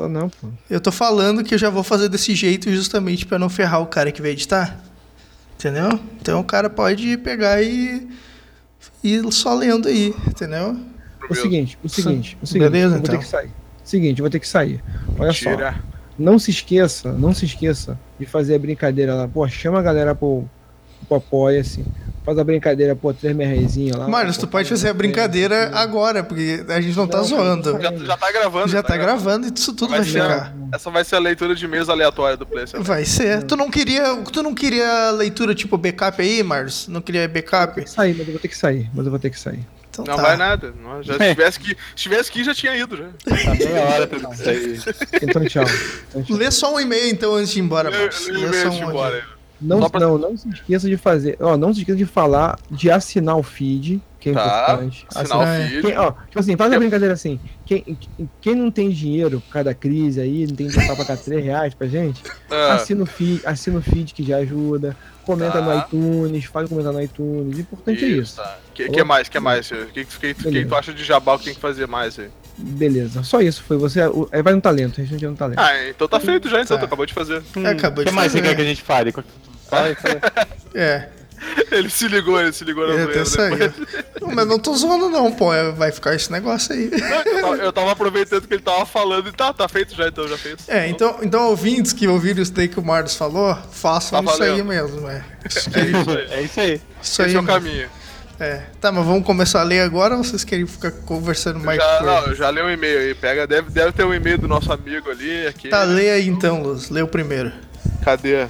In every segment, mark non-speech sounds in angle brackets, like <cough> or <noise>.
Tô não, pô. Eu tô falando que eu já vou fazer desse jeito justamente pra não ferrar o cara que vai editar. Entendeu? Então o cara pode pegar e ir só lendo aí, entendeu? O seguinte, o seguinte, o seguinte. Beleza, eu vou então. ter que sair. Seguinte, eu vou ter que sair. Olha só. Tira. Não se esqueça, não se esqueça de fazer a brincadeira lá. Pô, chama a galera pro, pro Apoia-se. Faz a brincadeira, pô, três merrezinho lá. Marlos, tu pode fazer a brincadeira agora, porque a gente não tá Não, zoando. Já, já tá gravando. Já tá gravando e isso tudo vai Vai ser- ficar. Essa vai ser a leitura de mesa aleatória do Play. Select. Vai ser. Tu não queria, tu não queria leitura tipo backup aí, Marlos? Não queria backup? Sair, mas eu vou ter que sair. Mas eu vou ter que sair. Então Não tá. vai nada. Não, já, se, <laughs> tivesse que, se tivesse que ir, já tinha ido. Já. Tá meia hora pra isso aí. Então, tchau. Então, tchau. Lê só um e-mail então antes de ir embora, Marlos. eu- Lê eu só ia um embora. Não, pra- não, não se esqueça de fazer. Ó, não se esqueça de falar, de assinar o feed, que é Tá. importante. Assinar o É. feed. Quem, ó, tipo assim, faz a brincadeira assim. Quem, quem não tem dinheiro por causa da crise aí, não tem dinheiro pra pagar 3 reais pra gente, Ah, <laughs> assina o feed, assina o feed que já ajuda. Comenta Tá. no iTunes, faz um comentário no iTunes. O importante é isso. tá. Que, que mais? que mais? O que, que, que, tu acha de jabá que tem que fazer mais aí? Beleza. Só isso foi. Você vai no talento, a gente é no talento. Ah, então tá feito já, então. Tá. Tu acabou de fazer. É, acabou O que de mais você quer que a gente fale? É, Ele se ligou, ele se ligou na é zoeira depois. Não, Mas não tô zoando não, pô. é- Vai ficar esse negócio aí. Não, eu, tava, eu tava aproveitando que ele tava falando e tá, tá feito já, então já fez. É, então, então ouvintes que ouviram isso daí que o Marlos falou, façam Tá isso aí mesmo, é. Isso, É isso aí. É isso aí. isso Esse aí é o caminho. É. Tá, mas vamos começar a ler agora ou vocês querem ficar conversando mais Já, com não, já li um e-mail aí. Pega, deve, deve ter um e-mail do nosso amigo ali. Aqui. Tá, lê aí então, Luz. Lê o primeiro. Cadê?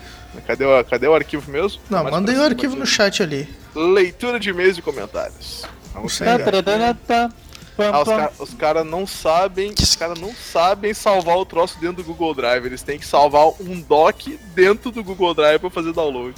Cadê o, cadê o arquivo mesmo? Não, Mais mandei o arquivo no chat ali. Leitura de e-mails e comentários. Vamos. Tá, tá, tá, tá, Ah, os caras cara não sabem. Os caras não sabem salvar o troço dentro do Google Drive. Eles têm que salvar um doc dentro do Google Drive pra fazer download.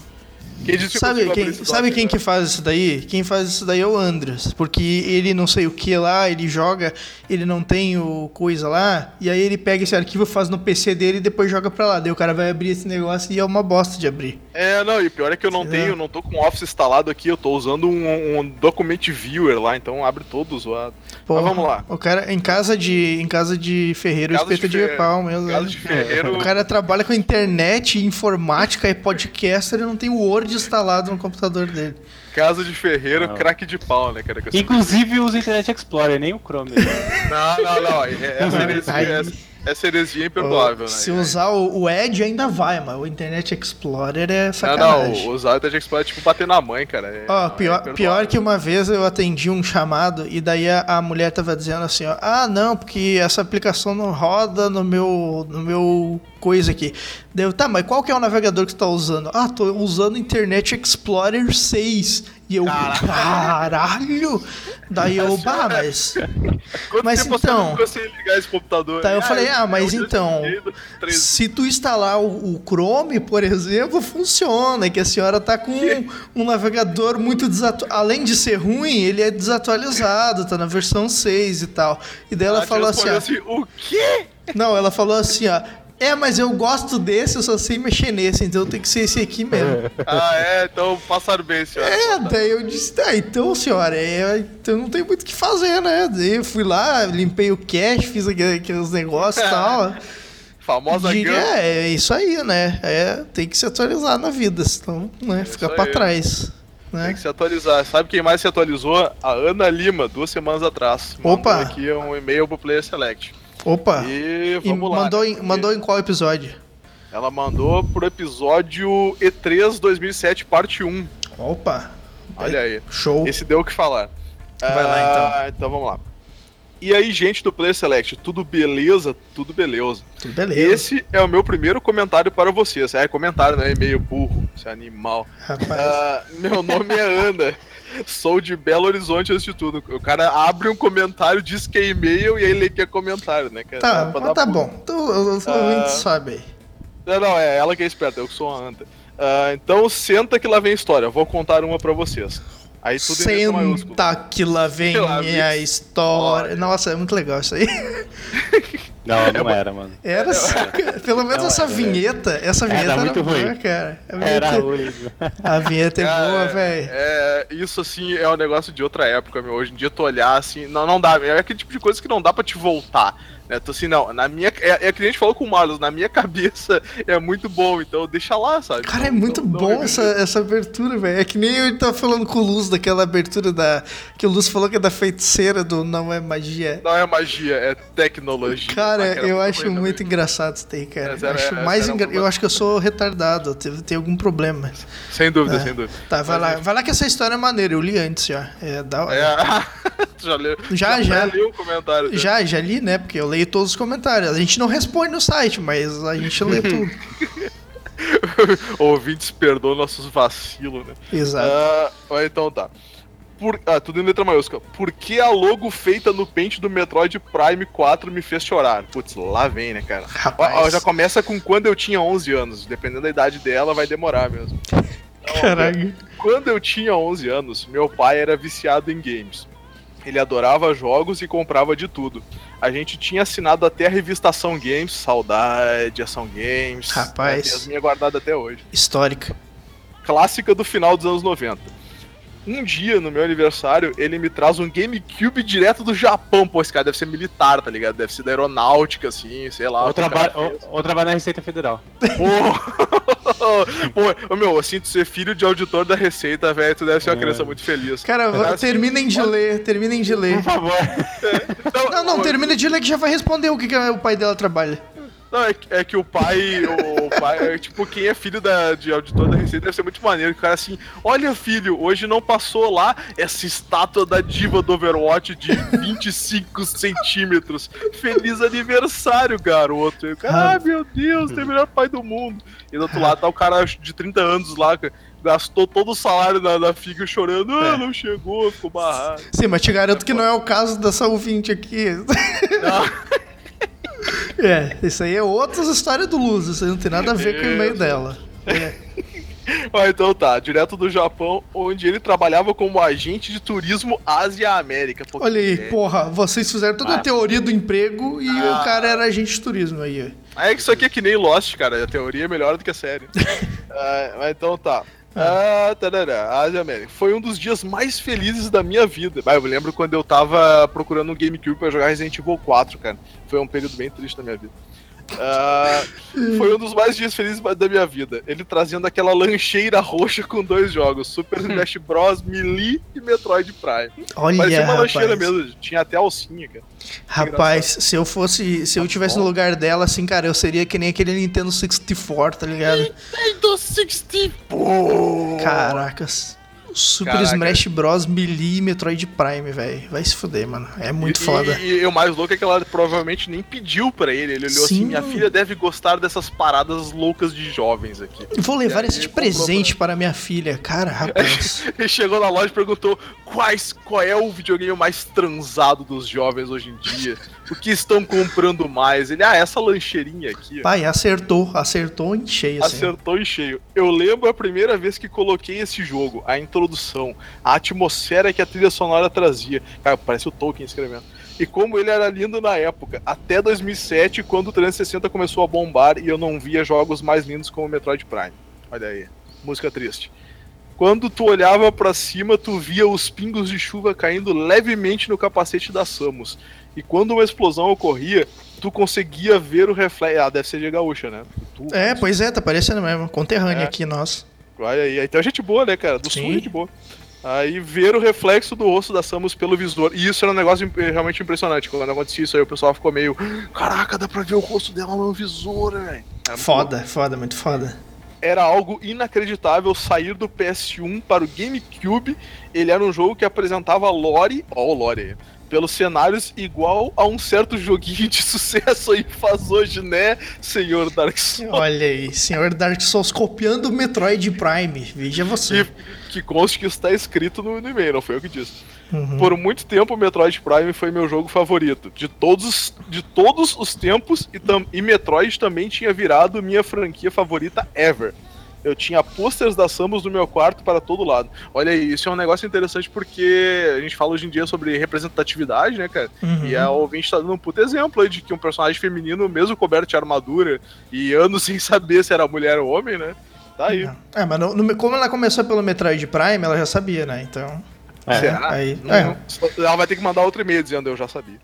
Quem disse Sabe quem, sabe quem né? que faz isso daí? Quem faz isso daí é o Andras. Porque ele não sei o que lá, ele joga, ele não tem o coisa lá, e aí ele pega esse arquivo, faz no PC dele e depois joga pra lá. Daí o cara vai abrir esse negócio e é uma bosta de abrir. É, não, e pior é que eu não Sei tenho, lá. não tô com o Office instalado aqui, eu tô usando um, um Document Viewer lá, então abre todo zoado. Porra, Mas vamos lá. O cara, em casa de, em casa de ferreiro, Casa de espeta de, ferreiro. pau mesmo. Caso né? de ferreiro. O cara trabalha com internet, informática e podcaster e não tem o Instalado no computador dele. Casa de ferreiro, Não. craque de pau, né, cara? Inclusive usa Internet Explorer, nem o Chrome. <laughs> Não, não, não. é- Essa heresia, essa, essa heresia é imperdoável, Se né? usar o, o Edge ainda vai, mas o Internet Explorer é Não, sacanagem. não, usar o Internet Explorer é tipo bater na mãe, cara. É, Ó, não, é pior, imperdoável. pior que uma vez eu atendi um chamado e daí a, a mulher tava dizendo assim, ó, ah, não, porque essa aplicação não roda no meu, no meu coisa aqui. Daí eu, tá, mas qual que é o navegador que você tá usando? Ah, tô usando Internet Explorer 6. E eu, caralho! Daí eu, bah, mas... Quanto mas então- ligar esse computador? Tá, eu falei, ah, mas então, desliguei do 13. Se tu instalar o, o Chrome, por exemplo, funciona. Que a senhora tá com um, um navegador muito desatualizado. Além de ser ruim, ele é desatualizado, tá na versão 6 e tal. E daí ela Ela te falou assim, assim, o quê? Não, ela falou assim, ó. É, mas eu gosto desse, eu só sei mexer nesse, então tem que ser esse aqui mesmo. <laughs> Ah, é, então passaram bem, senhora. É, daí eu disse, tá, então, senhora, é, então não tem muito o que fazer, né? Daí eu fui lá, limpei o cache, fiz aquele- aqueles negócios e tal. <laughs> Famosa Diga, é, é isso aí, né? É, tem que se atualizar na vida, senão, né, fica isso pra aí. trás. Tem Né? que se atualizar. Sabe quem mais se atualizou? A Ana Lima, duas semanas atrás. Opa! Mandou aqui um e-mail pro Player Select. Opa! E E vamos lá. mandou, né, em, mandou em qual episódio? Ela mandou pro episódio E3 2007, parte 1. Opa! Olha aí. Show! Esse deu o que falar. Vai lá, então. Então vamos lá. E aí, gente do Player Select, tudo beleza? Tudo beleza. Tudo beleza. Esse é o meu primeiro comentário para vocês. É comentário, não é e-mail burro, esse animal. Rapaz. Ah, meu nome é Ana. <laughs> Sou de Belo Horizonte antes de tudo. O cara abre um comentário, diz que é e-mail e aí lê que é comentário, né? cara? tá, mas tá bom. Então, os ouvintes sabem aí. Não, não, é ela que é esperta, eu que sou a Anta. Ah, então senta que lá vem a história. Vou contar uma pra vocês. Aí tudo. Senta que lá vem Que lá vem a história. história. Nossa, é muito legal isso aí. <laughs> Não, não era, mano. Era saca- <laughs> Pelo menos Não, essa era- vinheta. Essa era vinheta era, muito boa, ruim. cara. A Era vinheta, ruim. a vinheta é Cara, boa, velho. É, isso assim é um negócio de outra época, meu. Hoje em dia tu olhar assim, não, não dá. É aquele tipo de coisa que não dá pra te voltar. Né? Tô assim, não, na minha. É, é que a gente falou com o Marlos, na minha cabeça é muito bom, então deixa lá, sabe? Cara, é muito não- bom reveja. essa, essa abertura, velho. É que nem eu tava falando com o Luz daquela abertura da. Que o Luz falou que é da feiticeira do Não é Magia. Não é magia, é tecnologia. Cara, era eu acho muito também. engraçado isso daí, cara. Essa Eu era- acho, mais engra- eu acho que eu sou retardado, eu tenho, tenho algum problema. Sem dúvida, É. sem dúvida. Tá, vai Mas, lá, vai lá que essa história é maneira, eu li antes já. É da hora. É, <laughs> tu já leu? Já, já. leu o comentário. Já, já li, né? Porque eu leio todos os comentários. A gente não responde no site, mas a gente lê <laughs> tudo. <laughs> Ouvintes perdoam nossos vacilos, né? Exato. Ah, então tá. Por, ah, tudo em letra maiúscula. Por que a logo feita no pente do Metroid Prime 4 me fez chorar? Putz, lá vem, né, cara? Ó, Rapaz. ó, já começa com quando eu tinha 11 anos. Dependendo da idade dela, vai demorar mesmo. <laughs> Caralho. Quando eu tinha 11 anos, meu pai era viciado em games. Ele adorava jogos e comprava de tudo. A gente tinha assinado até a revista Ação Games, saudade, Ação Games. Rapaz. Tem as minhas guardadas até hoje. Histórica. Clássica do final dos anos 90. Um dia, no meu aniversário, ele me traz um GameCube direto do Japão. Pô, esse cara deve ser militar, tá ligado? Deve ser da aeronáutica, assim, sei lá. Ou trabalha na Receita Federal. Pô, <laughs> meu, assim, tu ser filho de auditor da Receita, velho, tu deve ser uma É. criança muito feliz. Cara, Assim, <laughs> terminem de ler, terminem de ler. Por favor. Não, não, termina de ler que já vai responder o que, que o pai dela trabalha. Não, é, que- é que o pai, o pai, é, tipo, quem é filho da, de auditor da Receita deve ser muito maneiro. O cara assim, olha filho, hoje não passou lá essa estátua da diva do Overwatch de 25 <laughs> centímetros. Feliz aniversário, garoto. E cara, ah, meu Deus, tem o melhor pai do mundo. E do outro lado tá o cara de 30 anos lá, gastou todo o salário da, da figa chorando, ah, É. não chegou, ficou barrado. Sim, mas te garanto que não é o caso dessa ouvinte aqui. Não. <laughs> <laughs> É, isso aí é outras histórias do Luz, isso aí não tem nada a ver com o e-mail dela. <laughs> É. Ah, então tá, direto do Japão, onde ele trabalhava como agente de turismo Ásia-América. Olha aí, é. porra, vocês fizeram toda a Ah. teoria do emprego e Ah. o cara era agente de turismo aí. É que isso aqui é que nem Lost, cara. A teoria é melhor do que a série. Ah, <laughs> mas então tá. Ah, tarará, Ásia América. Foi um dos dias mais felizes da minha vida. Ah, eu lembro quando eu tava procurando um GameCube pra jogar Resident Evil 4, cara. Foi um período bem triste da minha vida. Ah, foi um dos mais dias felizes da minha vida. Ele trazendo aquela lancheira roxa com dois jogos: Super <laughs> Smash Bros. Melee e Metroid Prime. Olha, Parecia uma lancheira rapaz. mesmo, tinha até alcinha, cara. Rapaz, se eu fosse, se eu tivesse no lugar dela, assim, cara, eu seria que nem aquele Nintendo 64, tá ligado? Nintendo 64! Caracas. Super Caraca. Smash Bros. Melee Metroid Prime, velho. Vai se fuder, mano. É muito e, foda. E, e o mais louco é que ela provavelmente nem pediu pra ele. Ele olhou Sim. assim: minha filha deve gostar dessas paradas loucas de jovens aqui. Vou levar esse de presente para minha filha. Cara, rapaz. <laughs> Ele chegou na loja e perguntou quais, qual é o videogame mais transado dos jovens hoje em dia. O que estão comprando mais? Ele, ah, essa lancheirinha aqui. Pai, acertou. Acertou em cheio, assim. Acertou em cheio. Eu lembro a primeira vez que coloquei esse jogo, a introdução, a atmosfera que a trilha sonora trazia. Cara, parece o Tolkien escrevendo. E como ele era lindo na época, até 2007, quando o 360 começou a bombar e eu não via jogos mais lindos como o Metroid Prime. Olha aí, música triste. Quando tu olhava pra cima, tu via os pingos de chuva caindo levemente no capacete da Samus. E quando uma explosão ocorria, tu conseguia ver o reflexo. Ah, deve ser de gaúcha, né? Tu- É, pois é, tá parecendo mesmo. Conterrânea É. aqui, nós. Olha aí, então é gente boa, né, cara? Do sul Sim. é gente boa. Aí ver o reflexo do rosto da Samus pelo visor. E isso era um negócio realmente impressionante. Quando acontecia isso aí, o pessoal ficou meio. Caraca, dá pra ver o rosto dela no visor, velho. Era muito Foda, foda, muito foda. era algo inacreditável sair do PS1 para o GameCube. Ele era um jogo que apresentava lore, ó, o lore aí, pelos cenários igual a um certo joguinho de <laughs> sucesso aí faz hoje, né, senhor Dark Souls? Olha aí, senhor Dark Souls copiando o Metroid Prime. Veja você. Que, que conste que está escrito no, no e-mail, não foi eu que disse. Uhum. Por muito tempo, o Metroid Prime foi meu jogo favorito. De todos, de todos os tempos, e, tam- e Metroid também tinha virado minha franquia favorita ever. Eu tinha posters da Samus no meu quarto para todo lado. Olha aí, isso é um negócio interessante porque a gente fala hoje em dia sobre representatividade, né, cara? Uhum. E a ouvinte tá dando um puto exemplo aí de que um personagem feminino, mesmo coberto de armadura e anos <laughs> sem saber se era mulher ou homem, né? Tá aí. É, mas no- no- como ela começou pelo Metroid Prime, ela já sabia, né? Então. É. Será? Aí, Não, é. Ela vai ter que mandar outro e-mail dizendo eu já sabia.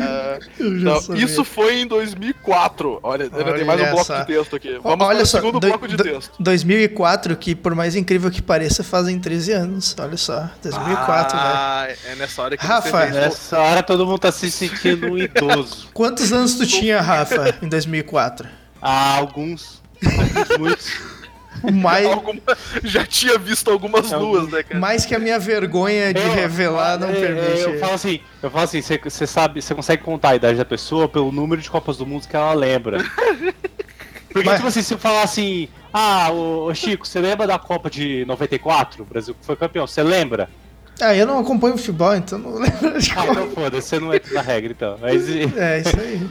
Ah, <laughs> Eu já então, sabia. isso foi em 2004. Olha, ainda tem mais um Olha bloco só. de texto aqui. Vamos Olha para o só, segundo do- bloco de do- texto. 2004, que por mais incrível que pareça, fazem 13 anos. Olha só, 2004, velho. ah, é nessa hora que Rafa, você. Nessa hora todo mundo tá se sentindo um idoso. <laughs> Quantos anos tu tinha, Rafa, em 2004? Ah, alguns. Alguns muitos. Mais, <laughs> Alguma- já tinha visto algumas luas, né, cara? mais que a minha vergonha de Eu- revelar não é, é, permite. Eu falo assim, eu falo assim, você- sabe, você consegue contar a idade da pessoa pelo número de Copas do Mundo que ela lembra. <laughs> Porque, Mas- tipo assim, se eu falar assim, ah, ô, ô, Chico, você lembra da Copa de 94? O Brasil foi campeão, você lembra? Ah, eu não acompanho futebol, então não <laughs> lembro de Ah, então foda-se, você não entra na regra, então. Mas É, isso aí.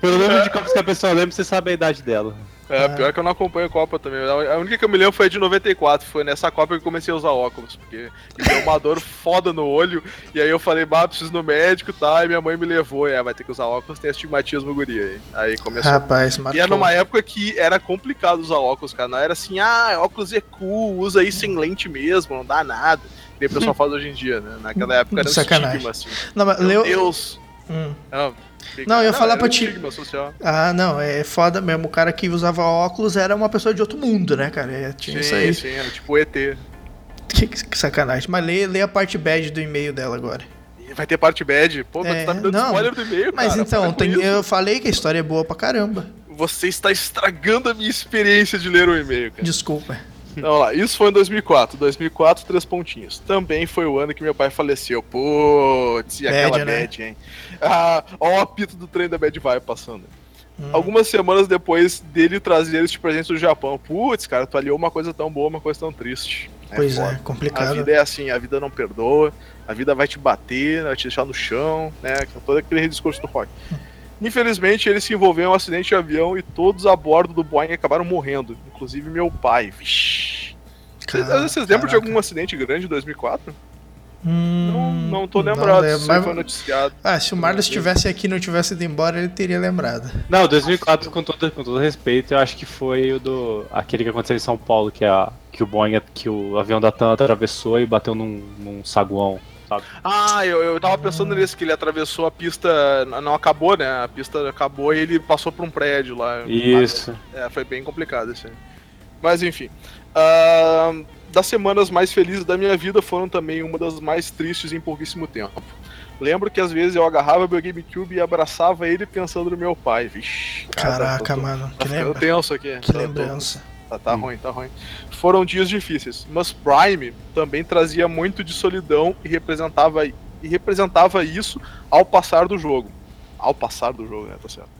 pelo número de Copas que a pessoa lembra, você sabe a idade dela. É, pior que eu não acompanho a Copa também. A única que eu me lembro foi a de 94. Foi nessa Copa que eu comecei a usar óculos. Porque me deu uma dor <laughs> foda no olho. E aí eu falei, bah, preciso ir no médico tá? E minha mãe me levou. E é, vai ter que usar óculos, tem astigmatismo guria aí. Aí começou. Rapaz, E marcou. era numa época que era complicado usar óculos, cara. Não era assim, ah, óculos é cool, usa aí sem lente mesmo, não dá nada. Que o pessoal <laughs> faz hoje em dia, né? Naquela época era um Sacanagem. estigma, assim. Não, mas Meu leu... Deus! Hum. Não, Não, eu ia falar pra ti. estigma social. Ah, não, é foda mesmo. O cara que usava óculos era uma pessoa de outro mundo, né, cara? É, tinha isso Sim, aí. sim, era tipo ET. Que, que sacanagem. Mas lê, lê a parte bad do e-mail dela agora. Vai ter parte bad. Pô, mas É, tu tá me dando não. spoiler do e-mail, Mas cara. então, tem- isso. eu falei que a história é boa pra caramba. Você está estragando a minha experiência de ler o e-mail, cara. Desculpa. Então, vamos lá, isso foi em 2004. 2004, três pontinhos. Também foi o ano que meu pai faleceu. Putz, e aquela Bad, né? bad, hein? Ah, ó o apito do trem da Bad vai passando. Hum. Algumas semanas depois dele trazer este presente do Japão. Putz, cara, tu aliou uma coisa tão boa, uma coisa tão triste. Pois foda. é, A complicado. vida é assim, a vida não perdoa, a vida vai te bater, vai te deixar no chão, né? Todo aquele discurso do rock. Infelizmente, ele se envolveu em um acidente de avião e todos a bordo do Boeing acabaram morrendo, inclusive meu pai. Vixi. Vocês, lembram de algum acidente grande em 2004? Hum, Não, não tô não lembrado, lembro, isso mas- foi noticiado. Ah, se o Marlos estivesse aqui e não tivesse ido embora, ele teria lembrado. Não, 2004, com todo, com todo respeito, eu acho que foi o do. aquele que aconteceu em São Paulo, que, é a, que o Boeing, que o avião da TAM atravessou e bateu num, num saguão, sabe? Ah, eu, eu tava pensando nisso, que ele atravessou a pista, não acabou, né? A pista acabou e ele passou por um prédio lá. Isso. É, foi bem complicado isso aí. Mas enfim. Ahn, das semanas mais felizes da minha vida foram também uma das mais tristes em pouquíssimo tempo. Lembro que às vezes eu agarrava meu GameCube e abraçava ele pensando no meu pai. Vixe. cara, Caraca, tô- tô- mano, que, ficando lembra... tenso aqui. que tô- lembrança. Tá, tá ruim, tá ruim. Foram dias difíceis, mas Prime também trazia muito de solidão e representava, e representava isso ao passar do jogo. Ao passar do jogo, né? Tá certo.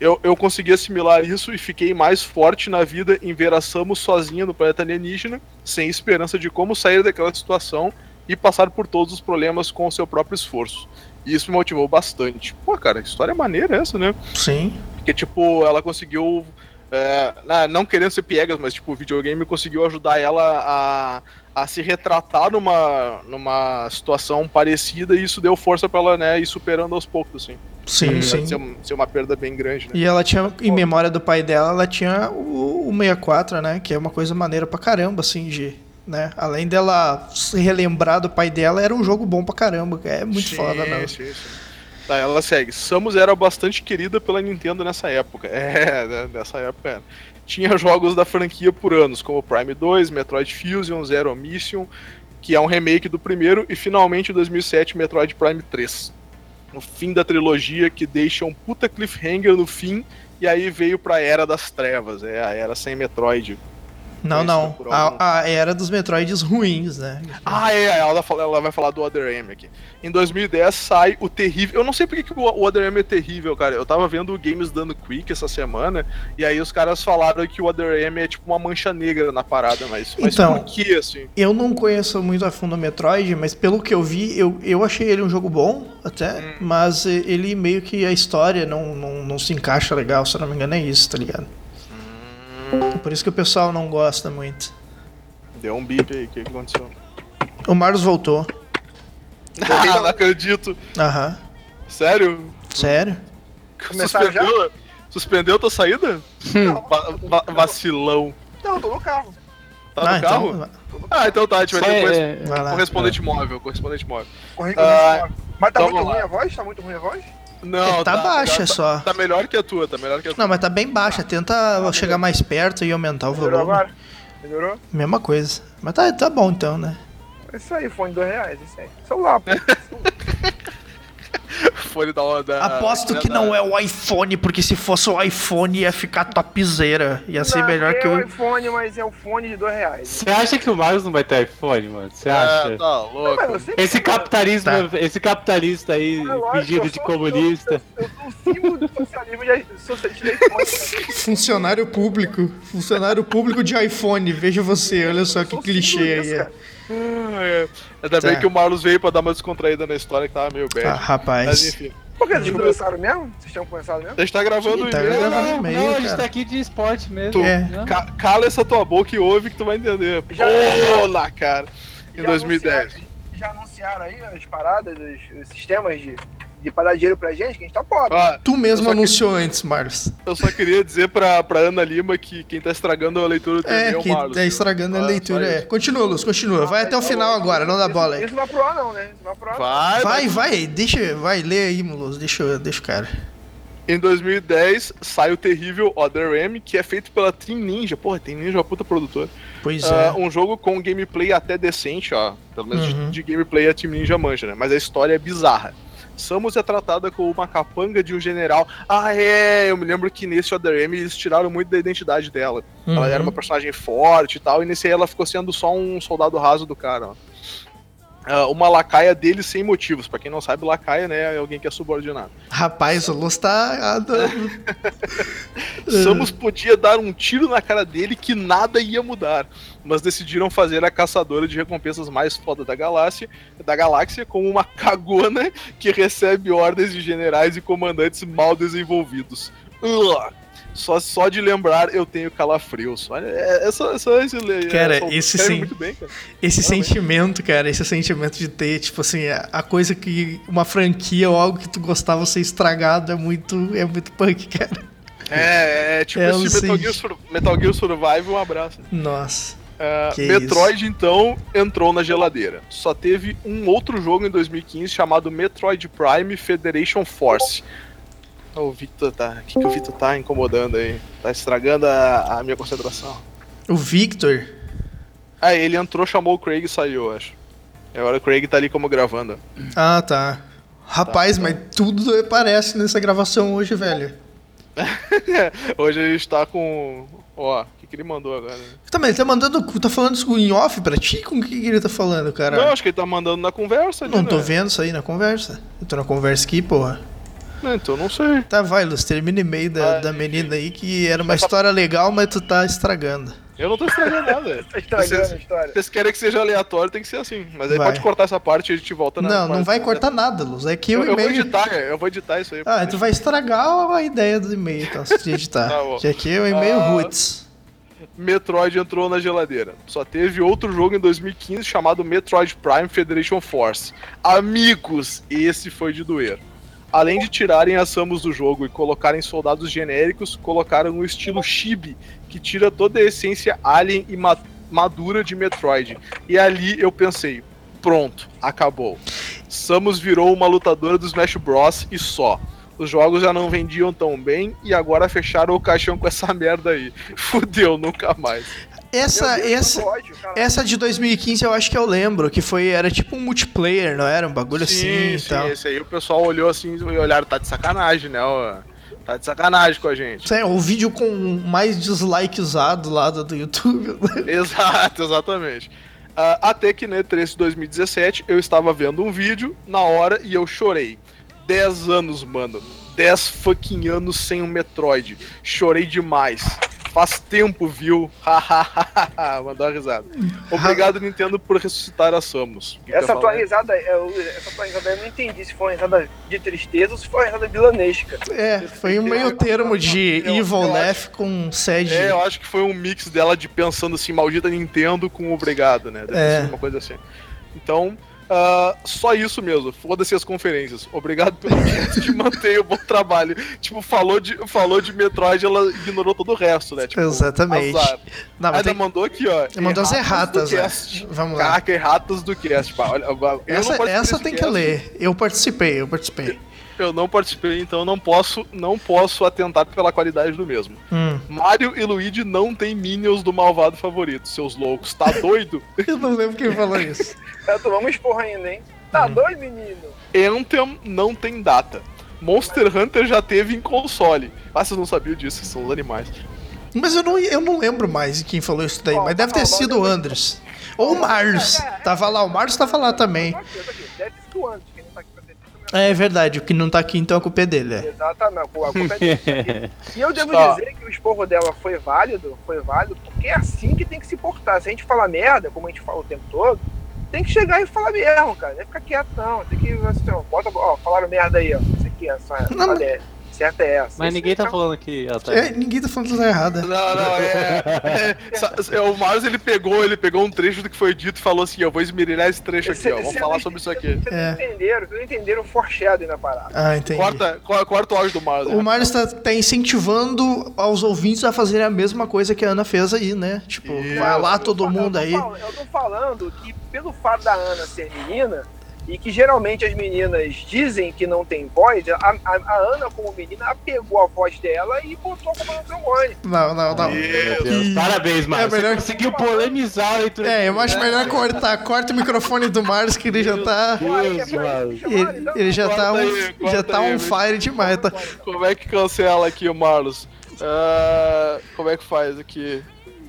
Eu, eu consegui assimilar isso e fiquei mais forte na vida em ver a Samus sozinha no planeta alienígena, sem esperança de como sair daquela situação e passar por todos os problemas com o seu próprio esforço. E isso me motivou bastante. Pô, cara, história maneira essa, né? Sim. Porque, tipo, ela conseguiu. É, na- não querendo ser piegas, mas, tipo, o videogame conseguiu ajudar ela a, a se retratar numa, numa situação parecida e isso deu força pra ela, né, ir superando aos poucos, assim. Sim, sim. Ser, ser uma perda bem grande, né? E ela tinha, em memória do pai dela, ela tinha o, o 64, né? Que é uma coisa maneira pra caramba, assim, de. Né? Além dela se relembrar do pai dela, era um jogo bom pra caramba. É muito Sim, foda, né? Sim, sim. Tá, ela segue. Samus era bastante querida pela Nintendo nessa época. <laughs> É, né, nessa época era. Tinha jogos da franquia por anos, como Prime 2, Metroid Fusion, Zero Mission, que é um remake do primeiro, e finalmente em 2007 Metroid Prime 3. No fim da trilogia, que deixa um puta cliffhanger no fim, e aí veio pra Era das Trevas, é a Era sem Metroid. Não, não. A, a era dos Metroids ruins, né? Ah, é, ela, fala- ela vai falar do Other M aqui. Em 2010 sai o terrível. Eu não sei porque que o Other M é terrível, cara. Eu tava vendo o Games Dando Quick essa semana, e aí os caras falaram que o Other M é tipo uma mancha negra na parada, mas, mas Então. por que, assim? Eu não conheço muito a fundo o Metroid, mas pelo que eu vi, eu, eu achei ele um jogo bom, até, Hum. mas e- ele meio que a história não, não, não se encaixa legal, se eu não me engano é isso, tá ligado? Hum. Por isso que o pessoal não gosta muito. Deu um bip aí, o que, que aconteceu? O Marlos voltou. Ah, não acredito. Aham. Sério? Sério? Começar Suspendeu, suspendeu tua saída? Va- va- vacilão. Não, eu tô no carro. Tá no carro? então. Ah, então tá, a gente vai ter É, corres- é, Vai lá. correspondente móvel, correspondente móvel. Corrigo Ah, Mas tá então muito vamos ruim lá. a voz? Tá muito ruim a voz? Não, É, tá baixa tá, só. Tá melhor que a tua, tá melhor que a tua. Não, mas tá bem baixa. Tenta chegar mais perto e aumentar o Melhorou volume. agora? Melhorou? Mesma coisa. Mas tá, tá bom então, né? É isso aí, fone dois reais, isso aí. Celular, pô. <laughs> <laughs> Fone da onda. Aposto que não é o iPhone, porque se fosse o iPhone ia ficar topzera. Ia ser Não, melhor é que o o. iPhone, mas é o fone de dois reais. Você acha que o Marcos não vai ter iPhone, mano? Você Ah, acha? tá Não, louco. eu sempre- Esse capitalismo, Tá. esse capitalista aí, É fingido eu de comunista. Eu, eu, eu símbolo do socialismo de de. Funcionário público. Funcionário público de iPhone. Veja você, olha só que Eu clichê aí. é. É. Ainda bem Tá. que o Marlos veio pra dar uma descontraída na história que tava meio bad. Ah, Mas rapaz. enfim. Por que vocês começaram mesmo? Vocês tinham começado mesmo? A gente tá gravando o tá e-mail. gravando. Não, e-mail, não, a gente tá aqui de esporte mesmo. Tu, É. Não. ca- cala essa tua boca e ouve que tu vai entender. Já- na cara. Em Já 2010. anunciaram- Já anunciaram aí as paradas, os, os sistemas de, de pra dar dinheiro pra gente, que a gente tá pobre. Ó, Tu mesmo anunciou antes, Marlos. eu só queria dizer pra, pra Ana Lima que quem tá estragando a leitura do É, é o que Marlos. tá viu? estragando a Ah, leitura. só É. Continua, Luz, continua. Vai até o final agora, não dá bola aí. Isso não vai pro ar não, né? Isso não vai pro ar. Vai, Vai, vai, deixa, vai, lê aí, Luz. Deixa, eu- deixa o cara. Em 2010 sai o terrível Other M, que é feito pela Team Ninja. Porra, Team Ninja é uma puta produtora. Pois Ah, é. um jogo com gameplay até decente, ó. Pelo menos de- Uhum. de, gameplay a Team Ninja manja, né? Mas a história é bizarra. Samus é tratada como uma capanga de um general. Ah, é! Eu me lembro que nesse Other M eles tiraram muito da identidade dela. Ela era uma Uhum. personagem forte e tal, e nesse aí ela ficou sendo só um soldado raso do cara, ó. Ah, uma lacaia dele sem motivos. Pra quem não sabe, lacaia, né, é alguém que é subordinado. Rapaz, o Luz tá. adorando. <laughs> Samus podia dar um tiro na cara dele que nada ia mudar, mas decidiram fazer a caçadora de recompensas mais foda da galáxia, da galáxia como uma cagona que recebe ordens de generais e comandantes mal desenvolvidos. Ugh. Só, só de lembrar eu tenho calafrios. Olha, é, é só, é só esse. Cara, é só- esse muito bem, cara. Esse Realmente. sentimento, cara, esse sentimento de ter, tipo assim, a, a coisa que. Uma franquia ou algo que tu gostava ser estragado é muito. É muito punk, cara. É, é tipo É, esse Metal. Gear, Sur- Metal Gear Survive, um abraço. Nossa. Que Metroid, então, entrou na geladeira. Só teve um outro jogo em 2015 chamado Metroid Prime Federation Force. O Victor tá. O que, que o Victor tá incomodando aí? Tá estragando a, a minha concentração. O Victor. Ah, ele entrou, chamou o Craig e saiu, eu acho. E agora o Craig tá ali como gravando. Ah, tá. Rapaz, Tá, mas tudo aparece nessa gravação hoje, velho. <laughs> Hoje a gente tá com. Ó, o que, que ele mandou agora? né? Tá, mas ele tá mandando. Tá falando isso em off pra ti? Com o que, que ele tá falando, cara? Não, acho que ele tá mandando na conversa ali, Não tô né? vendo isso aí na conversa. Eu tô na conversa aqui, porra. Não, Então não sei. Tá, vai, Luz, termina o e-mail da, Ah, da menina aí que era uma história legal, mas tu tá estragando. Eu não tô estragando nada. <laughs> Tá estragando Vocês- a história. vocês querem que seja aleatório, tem que ser assim. Mas aí Vai. pode cortar essa parte e a gente volta na. Não, não vai cortar nada, Luz. É que Eu, o eu vou editar, é, eu vou editar isso aí. Ah, tu vai estragar a ideia do e-mail, então, se tu editar. <laughs> Tá que aqui é o e-mail Ah. roots. Metroid entrou na geladeira. Só teve outro jogo em 2015 chamado Metroid Prime Federation Force. Amigos, esse foi de doer. Além de tirarem as Samus do jogo e colocarem soldados genéricos, colocaram o estilo Chibi, que tira toda a essência alien e ma- madura de Metroid. E ali eu pensei, pronto, acabou. Samus virou uma lutadora do Smash Bros. e só. Os jogos já não vendiam tão bem e agora fecharam o caixão com essa merda aí. <laughs> Fudeu, nunca mais. Essa, Deus, essa, ódio, essa de 2015 eu acho que eu lembro, que foi, era tipo um multiplayer, não era? Um bagulho assim e sim, tal. esse aí o pessoal olhou assim e olharam, tá de sacanagem, né? ó. Tá de sacanagem com a gente. Sério, o vídeo com mais dislike usado lá do YouTube. <laughs> Exato, exatamente. Ah, até que na E3 de 2017 eu estava vendo um vídeo na hora e eu chorei. 10 anos, mano. 10 fucking anos sem um Metroid. Chorei demais. Faz tempo, viu? Hahaha. <laughs> Mandou uma risada. Obrigado, Nintendo, por ressuscitar a Samus. Que Essa tua risada, eu- essa tua risada eu não entendi se foi uma risada de tristeza ou se foi uma risada vilanesca. É, foi um meio termo de Eu- Evil eu Left com sede. É, eu acho que foi um mix dela de pensando assim, maldita Nintendo com obrigado, né? Deve É. ser uma coisa assim. Então, Ah, só isso mesmo. Foda-se as conferências. Obrigado pelo <laughs> cast, mantenha o bom trabalho. Tipo, falou de, falou de Metroid, ela ignorou todo o resto, né? Tipo, Exatamente. azar. Não, Ainda tem- mandou aqui, ó. mandou as erratas, né? Vamos lá. Caraca, erratas do cast. Pá, olha, Essa, essa tem que ler. Eu participei, eu participei. Eu não participei, então não posso, não posso atentar pela qualidade do mesmo. Hum. Mario e Luigi não tem minions do malvado favorito, seus loucos. Tá doido? <laughs> Eu não lembro quem falou isso. Tá, tomamos esporra ainda, hein? Tá Hum. doido, menino? Anthem não tem data. Monster Hunter já teve em console. Ah, vocês não sabiam disso, são os animais. Mas eu não, eu não lembro mais de quem falou isso daí, mas deve ter sido o vamos- Andres. Ou o Marlos. Tava lá, o Marlos tava lá também. Tá tá. Deve ter sido antes, É verdade, o que não tá aqui então a culpa é dele. é. Exatamente, a culpa é dele. <laughs> E eu devo Ó. dizer que o esporro dela foi válido, foi válido, porque é assim que tem que se portar. Se a gente falar merda, como a gente fala o tempo todo, tem que chegar e falar mesmo, cara. Não é ficar quieto, não. Tem que, assim, ó, bota, ó, falaram merda aí, ó. Isso aqui, essa, Não, olha, é, certa é essa. Mas Esse- ninguém tá falando que ela tá. É, ninguém tá falando coisa errada. Não, não, é. é, sa- é, o Marius ele pegou, ele pegou um trecho do que foi dito e falou assim: eu vou esmerilhar esse trecho aqui, ó. Vamos falar não- sobre isso aqui. Vocês É. não entenderam, vocês não entenderam o foreshadowing da parada. Ah, entendi. Corta, co- corta o áudio do Marius. O? Marlos tá, tá incentivando aos ouvintes a fazerem a mesma coisa que a Ana fez aí, né? Tipo, Isso. vai lá todo mundo eu aí. Eu tô falando que pelo fato da Ana ser menina, e que geralmente as meninas dizem que não tem voz, a, a- a Ana, como menina, pegou a voz dela e botou como no trombone. Não, não, não. Isso. Meu Deus, Parabéns, Mário. É melhor- Você conseguiu polemizar a leitura. É, eu acho melhor cortar. Corta o microfone do Marlos que ele já tá. Deus, mano. Ele, ele já tá, on, aí, já tá aí, on fire demais. Tá. Como é que cancela aqui o Marlos? Ah, como é que faz aqui?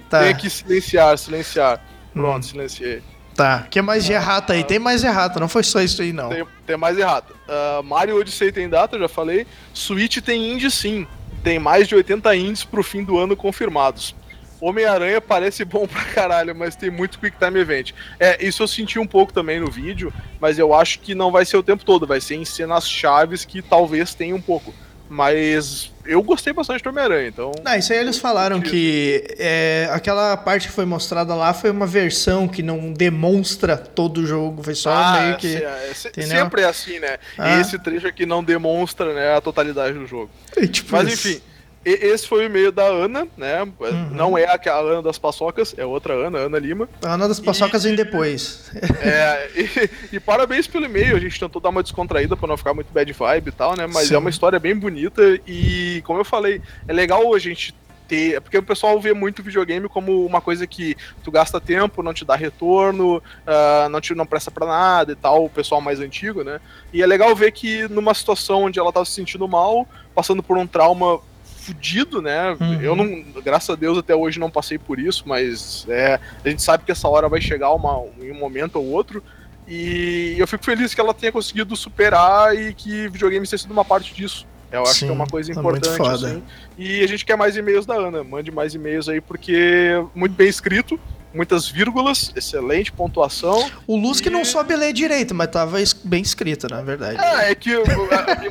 Tá, Tem que silenciar, silenciar. Pronto, Hum. silenciei. Tá. Que mais de errata aí? Tem mais errata, não foi só isso aí, não. Tem, tem mais errado. Ah, Mario Odyssey tem data, já falei. Switch tem indie sim. Tem mais de 80 indies pro fim do ano confirmados. Homem-Aranha parece bom <laughs> pra caralho, mas tem muito Quick Time Event. É, isso eu senti um pouco também no vídeo, mas eu acho que não vai ser o tempo todo, vai ser em cenas chaves que talvez tenha um pouco. Mas eu gostei bastante do Homem-Aranha, então. Ah, isso aí eles falaram que é, aquela parte que foi mostrada lá foi uma versão que não demonstra todo o jogo, foi só Ah, meio que. se- é, se- entendeu? sempre é assim, né? Ah. Esse trecho aqui não demonstra né, a totalidade do jogo. É, tipo Mas enfim, e- esse foi o e-mail da Ana, né? Uhum. Não é aquela Ana das paçocas, é outra Ana, Ana Lima. A Ana das paçocas vem depois. <laughs> É, e, e parabéns pelo e-mail, a gente tentou dar uma descontraída pra não ficar muito bad vibe e tal, né? Mas Sim. é uma história bem bonita e, como eu falei, é legal a gente ter. é Porque o pessoal vê muito videogame como uma coisa que tu gasta tempo, não te dá retorno, ah, não, te, não presta pra nada e tal, o pessoal mais antigo, né? E é legal ver que numa situação onde ela tava se sentindo mal, passando por um trauma fudido, né? Uhum. Eu não, graças a Deus até hoje não passei por isso, mas é, a gente sabe que essa hora vai chegar uma, em um momento ou outro. E eu fico feliz que ela tenha conseguido superar e que videogame tenha sido uma parte disso. Eu acho Sim, que é uma coisa tá muito importante, assim. E a gente quer mais e-mails da Ana. Mande mais e-mails aí, porque muito bem escrito, muitas vírgulas, excelente pontuação. O Luz que não soube ler direito, mas tava bem escrito, na verdade. É, é que eu-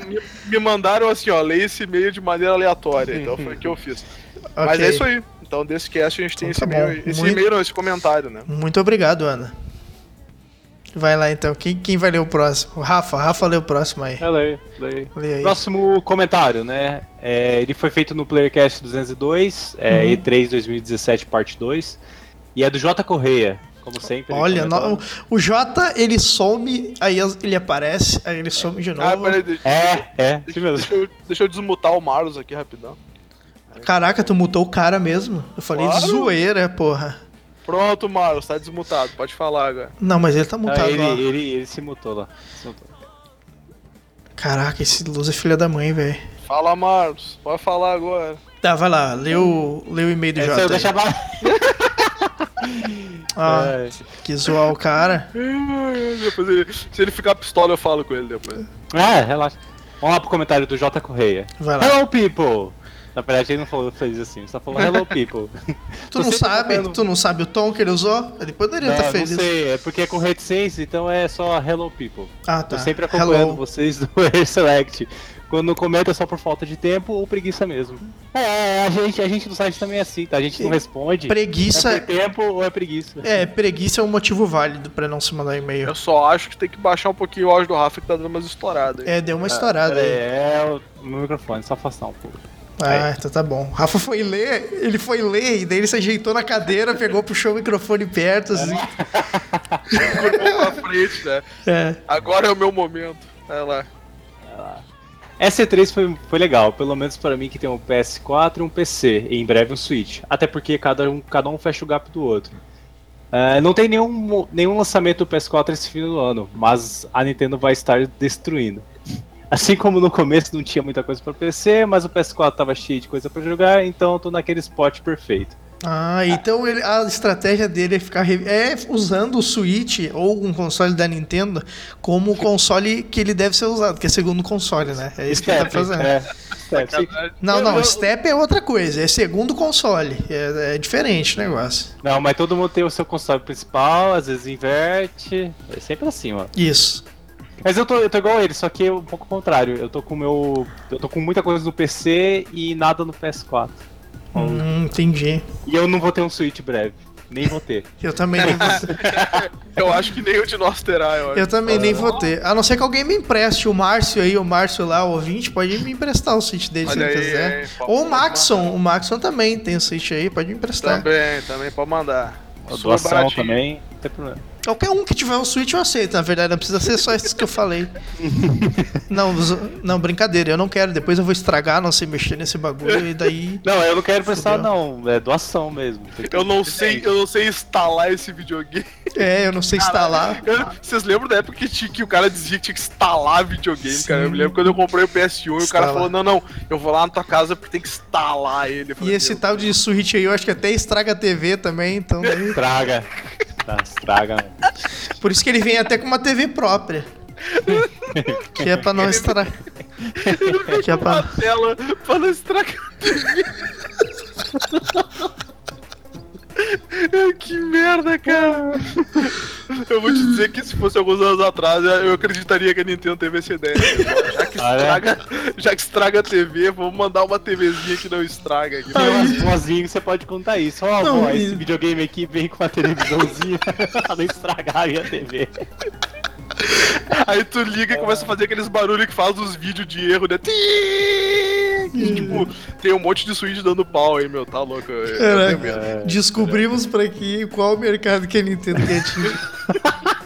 me, me mandaram assim, ó, leia esse e-mail de maneira aleatória. Então foi o que eu fiz. <laughs> Mas Ok. é isso aí. Então, desse cast a gente tem Então esse tá e-mail. bom. Esse Muito- e-mail não, esse comentário, né? Muito obrigado, Ana. Vai lá então. Quem, quem vai ler o próximo? O Rafa. Rafa lê o próximo aí. É, lei, lei. Lê aí. Próximo comentário, né? É, ele foi feito no Playercast 202, é, Uhum. E3 2017, parte 2. E é do J. Correia, como sempre. Olha, no- o Jota, ele some, aí ele aparece, aí ele some de Ah, novo. peraí, deixa, É, é, isso mesmo. deixa eu, deixa eu desmutar o Marlos aqui rapidão. Caraca, tu mutou o cara mesmo? Eu falei de Claro. zoeira, porra. Pronto, Marlos, tá desmutado. Pode falar agora. Não, mas ele tá Ah, mutado ele, lá. ele, ele se mutou lá. Se mutou. Caraca, esse Luz é filha da mãe, velho. Fala, Marlos. Pode falar agora. Tá, vai lá, lê o, lê o e-mail do Essa Jota. eu aí. Ah, É. que zoar o cara. Depois ele- se ele ficar pistola, eu falo com ele depois. É, relaxa. Vamos lá pro comentário do J. Correia. Vai lá. Hello, people! Na verdade, ele não falou, fez assim, só falou hello, <laughs> people. Tu não tá sabe? falando- Tu não sabe o tom que ele usou? Ele poderia Não, estar não feliz. sei, é porque é com reticência, então é só hello, people. Ah, tá. Tô sempre acompanhando Hello. vocês do Air <laughs> Select. Quando comenta é só por falta de tempo ou preguiça mesmo. É, a gente, a gente no site também é assim, tá? A gente não responde. Preguiça. É por tempo ou é preguiça? É, preguiça é um motivo válido pra não se mandar e-mail. Eu só acho que tem que baixar um pouquinho o áudio do Rafa que tá dando umas estouradas. aí. É, deu uma estourada É, aí. é o meu microfone, só afastar um pouco. Ah, então tá bom. Rafa foi ler, ele foi ler, e daí ele se ajeitou na cadeira, pegou, puxou o microfone perto, assim. <laughs> Curvou pra frente, né? É. Agora é o meu momento. Vai lá. SC3 foi, foi legal, pelo menos para mim que tem um PS4 e um PC, e em breve um Switch. Até porque cada um, cada um fecha o gap do outro. É, não tem nenhum, nenhum lançamento do PS4 esse fim do ano, mas a Nintendo vai estar destruindo. Assim como no começo não tinha muita coisa para PC, mas o PS4 tava cheio de coisa para jogar, então eu tô naquele spot perfeito. Ah, então ele- a estratégia dele é ficar é usando o Switch ou um console da Nintendo como o console que ele deve ser usado, que é segundo console, né? É isso que ele tá fazendo. é, sim. Não, não, Step é outra coisa, é segundo console. É, é diferente o negócio. Não, mas todo mundo tem o seu console principal, às vezes inverte. É sempre assim, mano. Isso. Mas eu tô, eu tô igual ele, só que é um pouco contrário. Eu tô com o meu. Eu tô com muita coisa no PC e nada no PS4. Hum, entendi. E eu não vou ter um Switch breve. Nem vou ter. <laughs> Eu também nem vou ter. <laughs> Eu acho que nem o de nós terá, eu acho. Eu também nem vou ter. A não ser que alguém me empreste. O Márcio aí, o Márcio lá, o ouvinte, pode me emprestar o Switch dele se Olha ele aí, quiser. hein, Ou o Maxon. O Maxon também tem o Switch aí, pode me emprestar. Também, também pode mandar. A doação baratinho. também, não tem problema. Qualquer um que tiver um Switch eu aceito, na verdade, não precisa ser só esses que eu falei. <laughs> não, não, brincadeira, eu não quero. Depois eu vou estragar, não sei mexer nesse bagulho e daí. <laughs> Não, eu não quero prestar, não. É doação mesmo. Eu não sei, eu não sei instalar esse videogame. É, eu não sei instalar. <laughs> Eu- vocês lembram da época que, tinha- que o cara dizia que tinha que instalar videogame, cara? Eu me lembro quando eu comprei o PS1 e o cara falou: não, não, eu vou lá na tua casa porque tem que instalar ele. Eu E falei, esse "Meu tal de Switch aí, eu acho que até estraga a TV também, então daí. Estraga. Tá, estraga. mano. Por isso que ele vem até com uma TV própria. que é pra não estragar. Que é Uma pra... tela pra não estragar. que merda, cara. Eu vou te dizer que se fosse alguns anos atrás, eu acreditaria que a Nintendo teve essa ideia. Já que Ah, é? estraga, já que estraga a TV, vamos mandar uma TVzinha que não estraga aqui. Tem umas vozinhas que você pode contar isso. Ó, Não, vó, e- esse videogame aqui vem com uma televisãozinha <laughs> pra não estragar a minha TV. Aí tu liga e começa a fazer aqueles barulhos que faz os vídeos de erro, né? E, tipo, tem um monte de Switch dando pau aí, meu, tá louco. Eu, eu. É. Descobrimos por aqui qual o mercado que a Nintendo quer atingir. <laughs>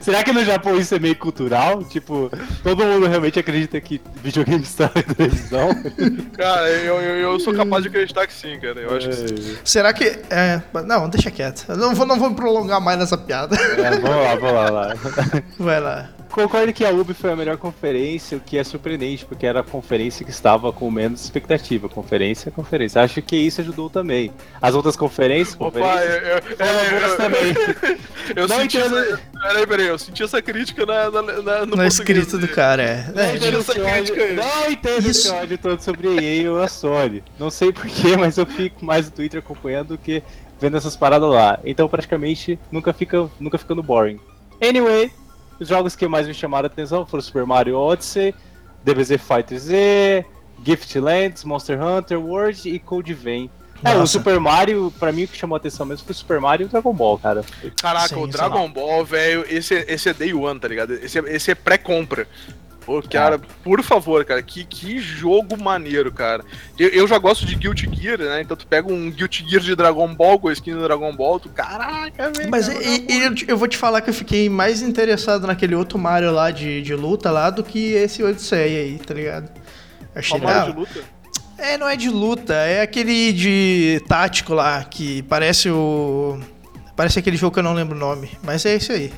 Será que no Japão isso é meio cultural? Tipo, todo mundo realmente acredita que videogame estraga a televisão? <laughs> Cara, eu, eu, eu sou capaz de acreditar que sim, cara. Eu acho que sim. Será que. É. Não, deixa quieto. Eu não vou, não vou prolongar mais nessa piada. É, vamos lá, vamos lá, lá. Vai lá. Concordo que a UB foi a melhor conferência, o que é surpreendente, porque era a conferência que estava com menos expectativa. Conferência é conferência. Acho que isso ajudou também. As outras conferências, Opa, conferências eu, eu, eu, também. eu Não senti entendo- essa, Peraí, peraí, eu senti essa crítica na, na, na, no No português escrito do dele. cara, é. Não É, entendo essa crítica aí. Não entendo esse ódio todo sobre a EA ou a Sony. Não sei porquê, mas eu fico mais no Twitter acompanhando do que vendo essas paradas lá. Então praticamente nunca fica, nunca fica no boring. Anyway, os jogos que mais me chamaram a atenção foram Super Mario Odyssey, DBZ Fighter Z, Gift Lands, Monster Hunter World e Code Vein. É, o. Super Mario, pra mim o que chamou a atenção mesmo foi o Super Mario e o Dragon Ball, cara. Caraca, Sim, o. Dragon Ball, velho, esse, é- esse é day one, tá ligado? Esse é, esse é pré-compra. Pô, cara, por favor, cara, que, que jogo maneiro, cara. Eu, eu já gosto de Guilty Gear, né? Então tu pega um Guilty Gear de Dragon Ball com a skin do Dragon Ball, tu, caraca, velho. Mas cara, e- e- eu, eu vou te falar que eu fiquei mais interessado naquele outro Mario lá de, de luta lá do que esse Odisseia aí, tá ligado? Achei Só Mario de luta? É, não é de luta, é aquele de tático lá, que parece o. Parece aquele jogo que eu não lembro o nome, mas é esse aí.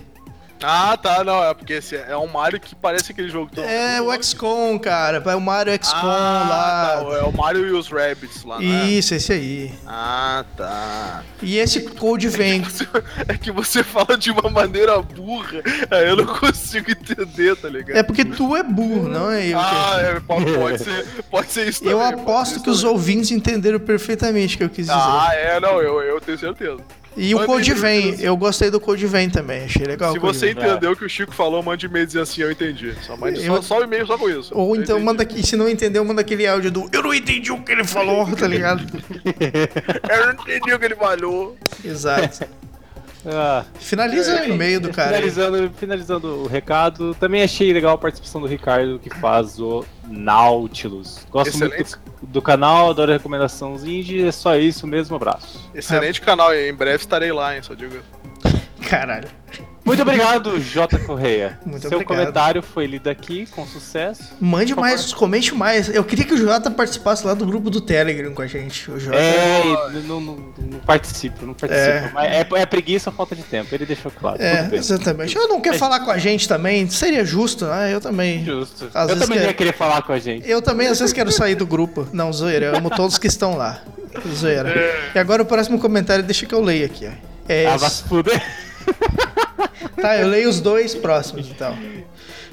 Ah, tá, não, é porque esse é um Mario que parece aquele jogo que É o. XCOM, cara, é o Mario XCOM ah, lá. Tá, é o Mario e os Rabbits lá, né? Isso, esse aí. Ah, tá. E esse Code vem. É que você fala de uma maneira burra, aí eu não consigo entender, tá ligado? É porque tu é burro, não é eu. Ah, que- é, pode, ser, pode ser isso Eu também, aposto que os também. ouvintes entenderam perfeitamente o que eu quis dizer. Ah, é, não, eu, eu tenho certeza. E o Code vem, eu gostei do Code vem também, achei legal. Se você entendeu o que o Chico falou, mande e-mail dizendo assim, eu entendi. Só, mande, Eu- só, só o e-mail só com isso. Ou Eu então entendi. manda aqui, se não entendeu, manda aquele áudio do Eu não entendi o que ele falou, <laughs> tá ligado? Eu não entendi o que ele falou. Exato. <laughs> Ah, Finaliza o e-mail do cara. finalizando, finalizando o recado, também achei legal a participação do Ricardo que faz o Nautilus. Gosto Excelente. muito do, do canal, adoro a recomendações indie, é só isso mesmo, abraço. Excelente canal, em breve estarei lá, hein, só digo. Caralho. Muito obrigado, J. Correia. Muito Seu obrigado. comentário foi lido aqui com sucesso. Mande mais, comente mais. Eu queria que o Jota participasse lá do grupo do Telegram com a gente. O Jota. É, e não, não, não participo, não participo. Mas É, é preguiça ou falta de tempo, ele deixou claro. É, exatamente. Eu não quer falar com a gente também, seria justo, né? Eu também. Justo. Às eu também que- ia querer falar com a gente. Eu também às vezes quero sair do grupo. Não, zoeira, eu amo todos que estão lá. Zoeira. E agora o próximo comentário, deixa que eu leio aqui, ó. É, Ah, mas fuder. <laughs> tá, eu leio os dois próximos, então.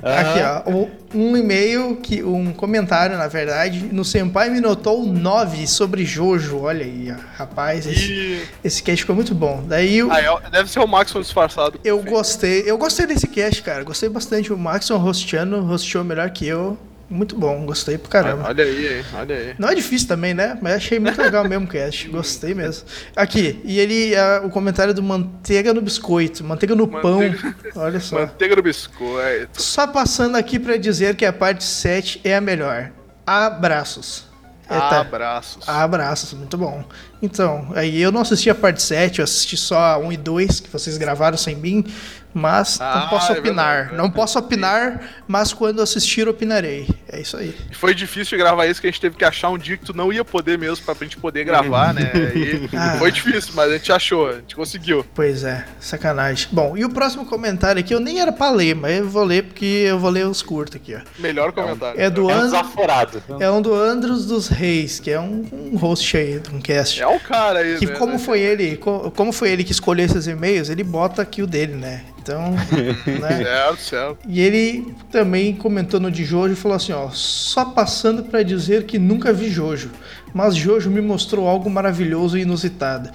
Aqui, ó, um e-mail, que, um comentário, na verdade, no Senpai me notou 9 sobre Jojo. Olha aí, rapaz, esse, E. esse cast ficou muito bom. Daí Ah, é- deve ser o Maxon disfarçado. eu gostei, eu gostei desse cast, cara. Gostei bastante. O Maxon hosteando, hosteou melhor que eu. Muito bom, gostei pra caramba. Olha aí, olha aí. Não é difícil também, né? Mas achei muito legal mesmo o cast. <laughs> Gostei mesmo. Aqui, e ele, o comentário do manteiga no biscoito, manteiga no Manteiga- pão. Olha só. Manteiga no biscoito. Só passando aqui pra dizer que a parte 7 é a melhor. Abraços. Tá. Abraços. Abraços, muito bom. Então, aí eu não assisti a parte 7, eu assisti só a 1 e 2, que vocês gravaram sem mim, mas Ah, não posso é opinar. verdade, não é posso opinar, mas quando assistir, opinarei. É isso aí. Foi difícil de gravar isso, que a gente teve que achar um dia que tu não ia poder mesmo pra gente poder gravar, né? E <laughs> Ah. foi difícil, mas a gente achou, a gente conseguiu. Pois é, sacanagem. Bom, e o próximo comentário aqui, eu nem era pra ler, mas eu vou ler porque eu vou ler os curtos aqui, ó. Melhor comentário. É do É um Andros. desaforado. É um do Andros dos Reis, que é um, um host aí de um cast. É um cara aí, Que né? como foi ele, co- como foi ele que escolheu esses e-mails, ele bota aqui o dele, né? Então, <laughs> né? Certo, certo. E ele também comentou no de Jojo e falou assim, ó, só passando pra dizer que nunca vi Jojo, mas Jojo me mostrou algo maravilhoso e inusitado.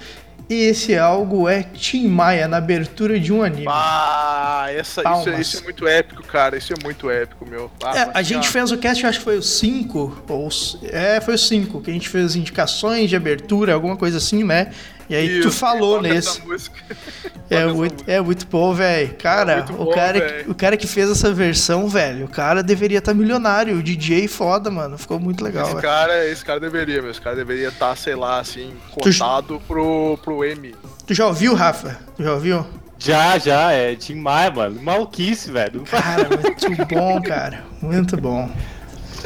E esse algo é Tim Maia na abertura de um anime. Ah, essa, isso, é- isso é muito épico, cara. Isso é muito épico, meu. Ah, É, a gente fez o cast, acho que foi o 5, ou é, foi o 5, que a gente fez indicações de abertura, alguma coisa assim, né? E aí tu isso, falou nesse. essa música. É muito, é muito bom, velho. Cara, É muito o, bom, cara o cara que fez essa versão, velho, o cara deveria estar milionário. O DJ foda, mano. Ficou muito legal, Esse cara, esse cara deveria, meu. Esse cara deveria estar, sei lá, assim, Tu- cotado pro, pro M. Tu já ouviu, Rafa? Tu já ouviu? Já, já, é Maia, mano. Maluquice, velho. Cara, muito bom, cara. Muito bom.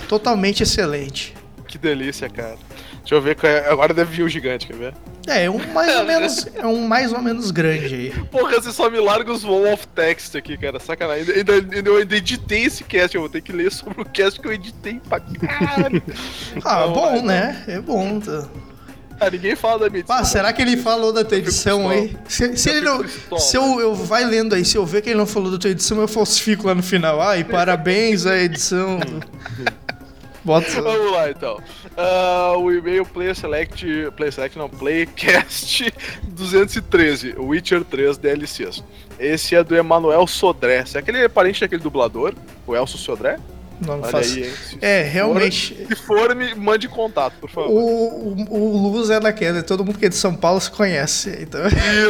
Totalmente excelente. Que delícia, cara. Deixa eu ver. qual é- Agora deve vir o gigante, quer ver? É, é um mais ou menos, é um mais ou menos grande aí. Porra, você só me larga os wall of text aqui, cara. Sacanagem. Ainda, ainda, eu ainda editei esse cast. Eu vou ter que ler sobre o cast que eu editei pra caralho. <laughs> Ah, Não, bom, né? É bom. Tá. Ah, ninguém fala da minha edição. Ah, será que ele falou da tua edição aí? Se, se Eu ele não. Se eu, eu vai lendo aí, se eu ver que ele não falou da tua edição, eu falsifico lá no final. Ai, <laughs> parabéns à edição. Bota. <laughs> Vamos lá, então. Ah, o e-mail Player Select... Player Select não, Playcast <laughs> 213, Witcher 3 DLCs. Esse é do Emanuel Sodré. Será que ele é parente daquele dublador? O Elcio Sodré? Não, não faço. aí, hein? Se É, for- realmente. Se for, me mande contato, por favor. O, o, o Luz é daquela, todo mundo que é de São Paulo se conhece. Então,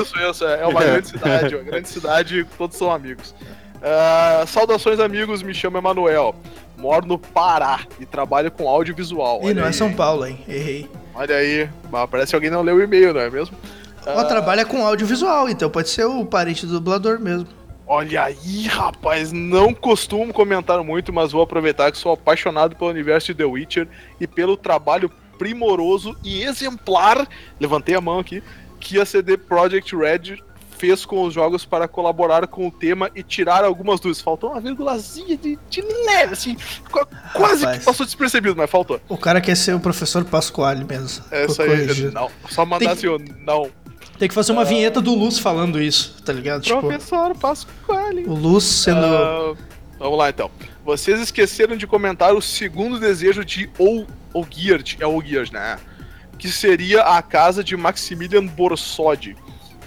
Isso, isso. É uma <laughs> grande cidade, uma grande cidade, todos são amigos. Ah, saudações, amigos. Me chamo Emanuel. Moro no Pará e trabalho com audiovisual. e não é aí, São hein? Paulo, hein? Errei. Olha aí. Mas parece que alguém não leu o e-mail, não é mesmo? Ela trabalha com audiovisual, então pode ser o parente do dublador mesmo. Olha aí, rapaz, não costumo comentar muito, mas vou aproveitar que sou apaixonado pelo universo de The Witcher e pelo trabalho primoroso e exemplar, levantei a mão aqui, que a CD Projekt Red fez com os jogos para colaborar com o tema e tirar algumas dúvidas. Faltou uma vírgulazinha de, de leve, assim, qu- quase Rapaz. que passou despercebido, mas faltou. O cara quer ser o professor Pasquale mesmo. Essa Tô aí, não, só mandar Tem- assim, ó, não. Tem que fazer uma vinheta do Luz falando isso, tá ligado? Tipo, Professor Pasquale. o Luz sendo. Ah, vamos lá então. Vocês esqueceram de comentar o segundo desejo de Ol- Olgierd, é Olgierd, né? Que seria a casa de Maximilian Borsodi.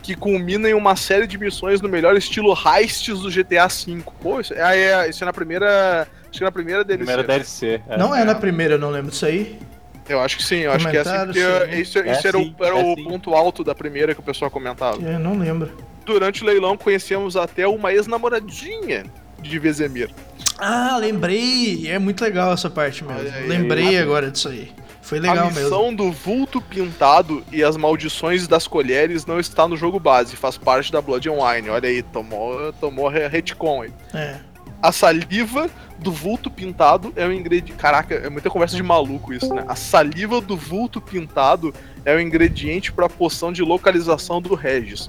Que culmina em uma série de missões no melhor estilo heists do GTA V. Pô, isso é, é, isso é na primeira. Acho que é na primeira DLC. Primeira DLC. é. Não é na primeira, eu não lembro disso aí. Eu acho que sim, eu acho que é assim, Comentário, porque sim. isso, É isso era, sim, o, era é o sim. ponto alto da primeira que o pessoal comentava. Eu não lembro. Durante o leilão conhecemos até uma ex-namoradinha de Vezemir. Ah, lembrei. É muito legal essa parte mesmo. Aí, lembrei aí. agora disso aí. Foi legal a mesmo. missão do vulto pintado e as maldições das colheres não está no jogo base, faz parte da Blood and Wine. Olha aí, tomou, tomou re- retcon aí. É. A saliva do vulto pintado é o ingrediente. Caraca, é muita conversa de maluco isso, né? A saliva do vulto pintado é o ingrediente para a poção de localização do Regis.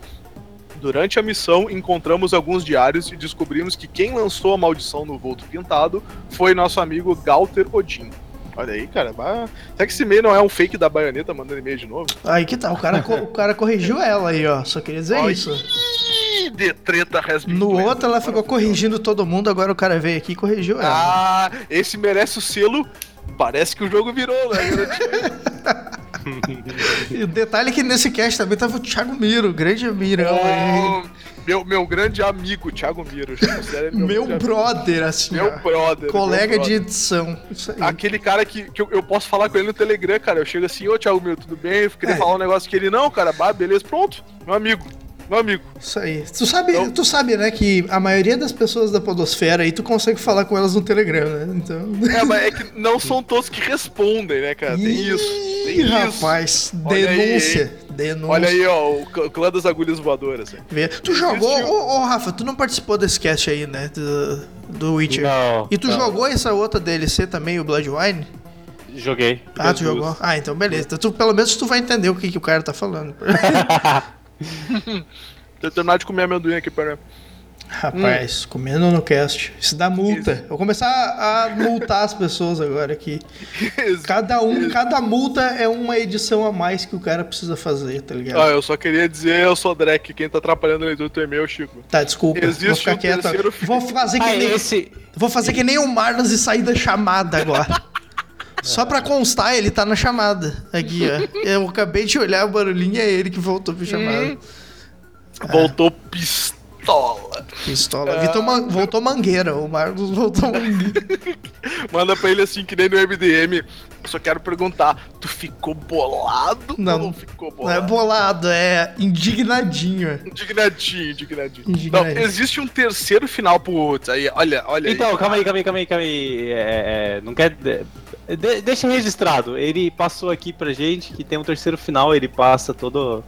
Durante a missão, encontramos alguns diários e descobrimos que quem lançou a maldição no vulto pintado foi nosso amigo Galter Odin. Olha aí, cara. Mas... Será que esse e-mail não é um fake da baioneta mandando e-mail de novo? Aí que tá, o cara, o cara corrigiu ela aí, ó. Só queria dizer Olha isso. Ih, de treta has No outro ela ficou corrigindo todo mundo, agora o cara veio aqui e corrigiu ela. Ah, esse merece o selo. Parece que o jogo virou, né? <laughs> <laughs> E o detalhe é que nesse cast também tava o Thiago Miro, grande Mirão aí. Meu, meu grande amigo, Thiago Miro. Meu grande brother, assim. Meu brother. Colega meu de brother. edição. Isso aí. Aquele cara que, que eu, eu posso falar com ele no Telegram, cara. Eu chego assim, ô Thiago Miro, tudo bem? Eu queria É. falar um negócio que ele, não, cara, bah, beleza, pronto. Meu amigo, meu amigo. Isso aí. Tu sabe, Então- tu sabe, né, que a maioria das pessoas da podosfera aí, tu consegue falar com elas no Telegram, né? Então... É, mas é que <laughs> não são todos que respondem, né, cara? Tem isso. Tem Ih, isso. rapaz, Olha aí, denúncia. denúncia. Olha aí, ó, o clã- das agulhas voadoras. né? Vê. Tu jogou, ô, ô, Rafa, tu não participou desse cast aí, né? Do, do Witcher. Não, E tu não. jogou essa outra DLC também, o Bloodwine? Joguei. Ah, tu duas. jogou? Ah, então beleza. Então, tu, pelo menos tu vai entender o que, que o cara tá falando. <laughs> <laughs> Eu terminar de comer amendoim aqui, pera. Rapaz, comendo no cast. Isso dá multa. Eu vou começar a multar as pessoas agora aqui. Cada um, cada multa é uma edição a mais que o cara precisa fazer, tá ligado? Ah, eu só queria dizer, eu sou Drek, quem tá atrapalhando a leitura do teu e-mail, Chico. Tá, desculpa. Existe vou ficar um quieto. Vou fazer que Ah, nem esse. Vou fazer que nem o Marlos e sair da chamada agora. <laughs> Só pra constar, ele tá na chamada. Aqui, ó. Eu acabei de olhar o barulhinho, é ele que voltou pra chamada. Voltou pistola. Pistola. Vitor Man- voltou mangueira. O Marlos voltou mangueira. <laughs> Manda pra ele assim, que nem no MDM. Eu só quero perguntar, tu ficou bolado Não, ou não ficou Não é bolado? bolado, é indignadinho. Indignadinho, indignadinho. Indignadinho. Não, existe um terceiro final, putz, aí, olha, olha Então, aí. calma aí, calma aí, calma aí, calma aí. É, é, não quer. De- deixa registrado. Ele passou aqui pra gente que tem um terceiro final, ele passa todo.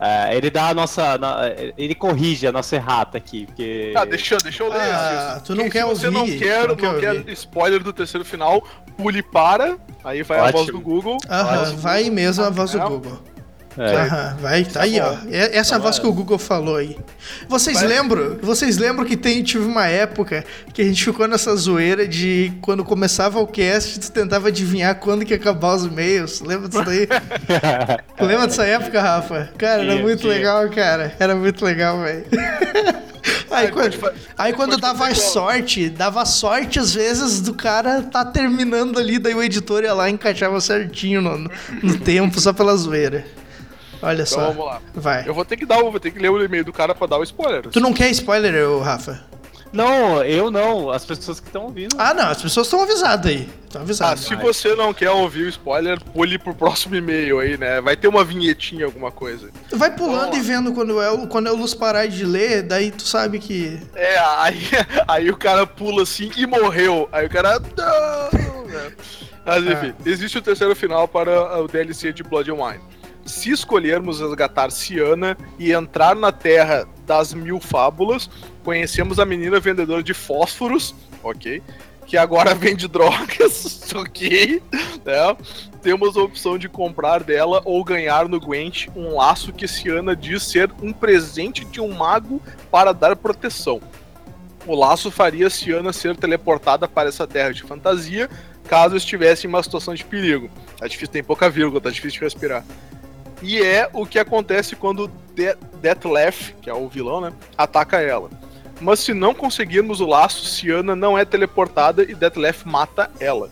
é, ele dá a nossa. na- ele corrige a nossa errata aqui, porque. Ah, deixa, deixa eu ler. Ah, tu não quer você ouvir, não quer, não não quer quer, spoiler do terceiro final, pule para, aí vai a voz Ótimo. do Google. Aham, voz do vai Google. mesmo a voz do. Google. É. Aham, vai, tá aí, ó. É- Essa a voz que o Google falou aí. Vocês Vai. lembram? Vocês lembram que tem, tive uma época que a gente ficou nessa zoeira de quando começava o cast, tu tentava adivinhar quando que ia acabar os e-mails. Lembra disso daí? <laughs> Lembra dessa época, Rafa? Cara, era muito legal, cara. Era muito legal, velho. <laughs> Aí, Aí quando, pode aí quando dava fazer sorte, dava sorte às vezes do cara tá terminando ali, daí o editor ia lá e encaixava certinho no- no tempo, só pela zoeira. Olha Então só. vamos lá. Vai. Eu vou ter que dar, o- vou ter que ler o e-mail do cara pra dar o spoiler. Tu não quer spoiler, ô, Rafa? Não, eu não. As pessoas que estão ouvindo. Ah, não, as pessoas estão avisadas aí. Estão Ah, avisadas. se você não quer ouvir o spoiler, pule pro próximo e-mail aí, né? Vai ter uma vinhetinha, alguma coisa. Vai pulando e vendo quando eu, quando eu luz parar de ler, daí tu sabe que. É, aí, <laughs> aí o cara pula assim e morreu. Aí o cara. Não! né? Mas enfim, existe o terceiro final para o DLC de Blood and Wine. Se escolhermos resgatar Ciana e entrar na Terra das Mil Fábulas, conhecemos a menina vendedora de fósforos, ok? Que agora <laughs> vende drogas, <laughs> ok? Né? Temos a opção de comprar dela ou ganhar no Gwent um laço que Ciana diz ser um presente de um mago para dar proteção. O laço faria Ciana ser teleportada para essa terra de fantasia caso estivesse em uma situação de perigo. Tá difícil, tem pouca vírgula, tá difícil de respirar. E é o que acontece quando De Detlef, que é o vilão, né, ataca ela. Mas se não conseguirmos o laço, Ciana não é teleportada e Detlef mata ela.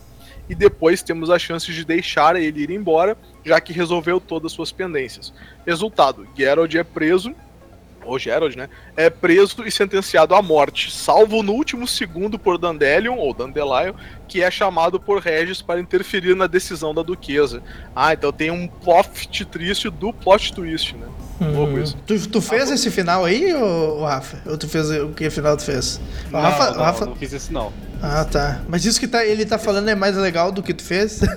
e depois temos a chance de deixar ele ir embora, já que resolveu todas as suas pendências. Resultado: Geralt é preso ou Gerald, né, é preso e sentenciado à morte, salvo no último segundo por Dandelion, ou Dandelion, que é chamado por Regis para interferir na decisão da duquesa. Ah, então tem um plot triste do plot twist, né? Louco isso. Tu, tu fez esse final aí, ô, Rafa? Ou tu fez o que final tu fez? O Não, Rafa, não, o Rafa- não fiz isso não. Ah, tá. Mas isso que tá, ele tá falando é mais legal do que tu fez? <laughs>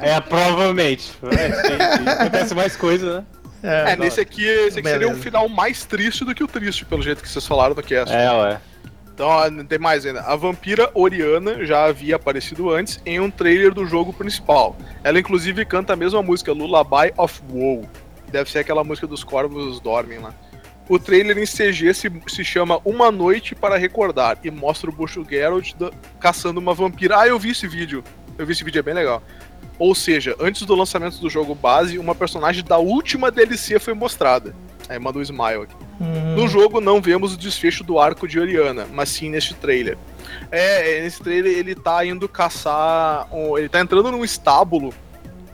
É, provavelmente. <laughs> É, tem- tem- acontece mais coisa, né? É, não. nesse aqui, esse aqui seria um final mais triste do que o triste, pelo jeito que vocês falaram no cast. É, ué. Então, tem mais ainda. A vampira Oriana já havia aparecido antes em um trailer do jogo principal. Ela, inclusive, canta a mesma música, Lullaby of Woe. Deve ser aquela música dos corvos dormem lá. O trailer em CG se, se chama Uma Noite para Recordar e mostra o Bucho Geralt da- caçando uma vampira. Ah, eu vi esse vídeo. Eu vi esse vídeo, é bem legal. Ou seja, antes do lançamento do jogo base, uma personagem da última DLC foi mostrada. Aí manda um smile aqui. Hum, No jogo não vemos o desfecho do arco de Oriana, mas sim neste trailer. É, nesse trailer ele tá indo caçar. um- ele tá entrando num estábulo.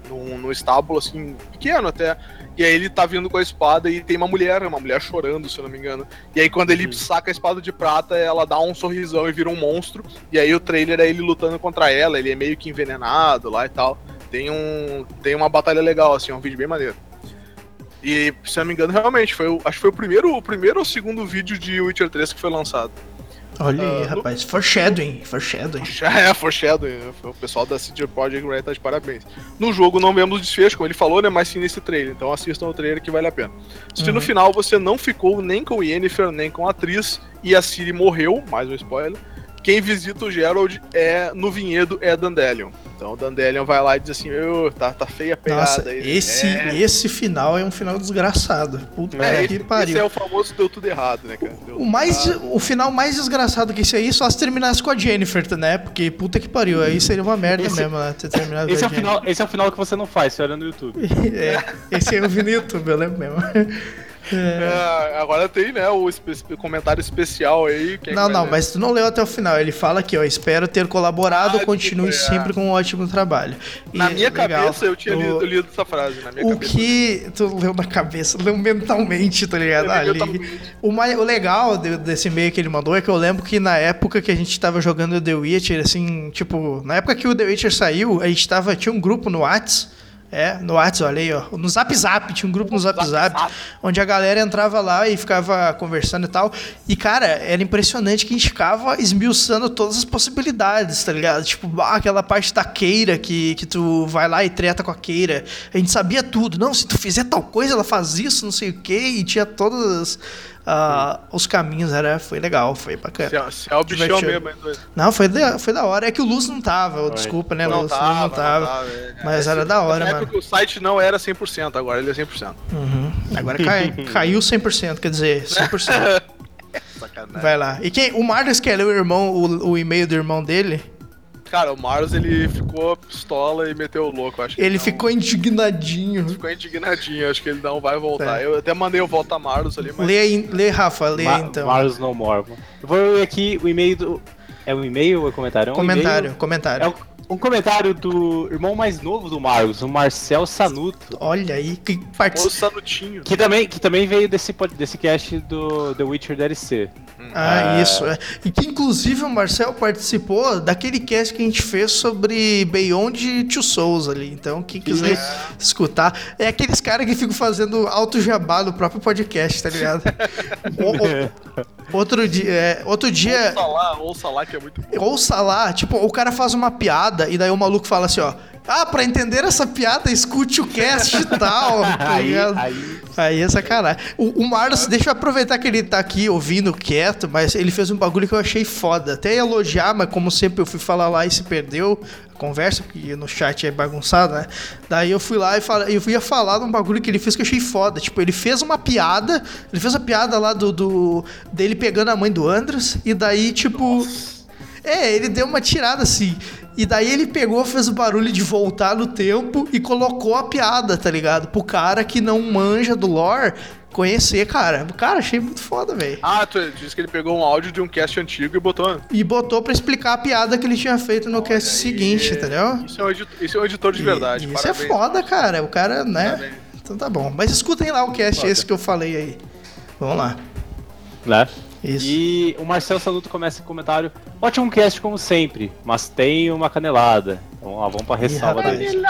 Num, num estábulo assim, pequeno até. E aí ele tá vindo com a espada e tem uma mulher, uma mulher chorando, se eu não me engano. E aí quando ele Uhum. saca a espada de prata, ela dá um sorrisão e vira um monstro. E aí o trailer é ele lutando contra ela, ele é meio que envenenado lá e tal. Tem um. Tem uma batalha legal, assim, é um vídeo bem maneiro. E, se eu não me engano, realmente, foi acho que foi o primeiro, o primeiro ou segundo vídeo de Witcher 3 que foi lançado. Olha aí, ah, rapaz. Foreshadowing, foreshadowing. Já <laughs> é foreshadowing, o pessoal da CD Projekt Red tá de parabéns. No jogo não vemos desfecho, como ele falou, né, mas sim nesse trailer, então assistam o trailer que vale a pena. Se Uhum. no final você não ficou nem com Yennefer, nem com a atriz, e a Ciri morreu, mais um spoiler, quem visita o Gerald é, no vinhedo é Dandelion. Então o Dandelion vai lá e diz assim, "Ô, tá, tá feia a pegada Nossa, aí. esse, é, esse final é um final desgraçado. Puta é, que esse, pariu. esse é o famoso deu tudo errado, né, cara? Deu O, mais, errado. o final mais desgraçado que esse aí só se terminasse com a Jennifer, né? Porque puta que pariu, aí seria uma merda Esse- mesmo, né? Ter terminado Esse com é, a o final, esse é o final que você não faz, você olha no YouTube. <laughs> É, esse aí eu vi no YouTube, eu lembro mesmo. É, agora tem, né, o espe- comentário especial aí. é Não, não, ler? mas tu não leu até o final. Ele fala aqui, ó. Espero ter colaborado, Ah, continue é. sempre com um ótimo trabalho. E Na minha legal, cabeça eu tinha o- lido, lido essa frase, na minha O cabeça. que tu leu na cabeça, leu mentalmente, tá ligado? Eu Ah, li li- mentalmente. o, mais, o legal de- desse e-mail que ele mandou é que eu lembro que na época que a gente tava jogando The Witcher, assim, tipo, na época que o The Witcher saiu, a gente tava, tinha um grupo no Whats, é, no Whats, olha aí, ó, no Zap Zap, tinha um grupo no Zap Zap, onde a galera entrava lá e ficava conversando e tal, e cara, era impressionante que a gente ficava esmiuçando todas as possibilidades, tá ligado? Tipo, ah, aquela parte da queira que, que tu vai lá e treta com a queira, a gente sabia tudo, não, se tu fizer tal coisa, ela faz isso, não sei o que, e tinha todos ah, os caminhos, era, foi legal, foi bacana. Se é, se é o bichão Divertido. mesmo, hein, doido? Não, foi da, foi da hora. É que o Luz não tava, Foi. desculpa, né, Não Luz? tava, Luz não não tava. tava, é. Mas era da hora, mano. época o site não era 100%, agora ele é 100%. Uhum. Agora cai, <laughs> caiu 100%, quer dizer, 100%. <laughs> Sacanagem. Vai lá. E quem, o Marcos quer ler o irmão, o, o e-mail do irmão dele? Cara, o Mars ele ficou pistola e meteu o louco, acho que Ele não- ficou indignadinho. ficou indignadinho, acho que ele não vai voltar. É. Eu até mandei o volta Mars ali, mas Lê, aí- lê, Rafa, lê aí, Ma- então. Mars No More. Eu vou ler aqui o e-mail do. É um e-mail ou é comentário? É um Comentário, e-mail- comentário. É um, um comentário do irmão mais novo do Marcos, o Marcel Sanuto. Olha aí, que o participa. Sanutinho. Que também, que também veio desse, desse cast do The Witcher DLC. Ah, Ah. isso. é. E que inclusive o Marcel participou daquele cast que a gente fez sobre Beyond Two Souls ali. Então, quem quiser escutar, é aqueles caras que ficam fazendo alto jabá no próprio podcast, tá ligado? <laughs> O- o- outro dia, é, outro dia Ouça lá, ouça lá que é muito bom. ouça lá, tipo, o cara faz uma piada e daí o maluco fala assim, ó. Ah, pra entender essa piada, escute o cast e tal. <laughs> tá Aí, aí. Aí é sacanagem. O, o Marlos, deixa eu aproveitar que ele tá aqui ouvindo quieto, mas ele fez um bagulho que eu achei foda. Até ia elogiar, mas como sempre eu fui falar lá e se perdeu a conversa, porque no chat é bagunçado, né? Daí eu fui lá e fala, eu ia falar de um bagulho que ele fez que eu achei foda. Tipo, ele fez uma piada, ele fez a piada lá do, do dele pegando a mãe do Andras, e daí, tipo. É, ele deu uma tirada assim. E daí ele pegou, fez o barulho de voltar no tempo e colocou a piada, tá ligado? Pro cara que não manja do lore conhecer, cara. Cara, achei muito foda, velho. Ah, tu disse que ele pegou um áudio de um cast antigo e botou. E botou pra explicar a piada que ele tinha feito no cast seguinte, entendeu? Isso é um editor, isso é um editor de verdade. E- Isso é foda, cara. O cara, né? Parabéns. Então tá bom. Mas escutem lá o cast esse que eu falei aí. Vamos lá. Né? Isso. E o Marcel Saluto começa com comentário. Ótimo cast como sempre, mas tem uma canelada. Então lá, vamos pra ressalva dele.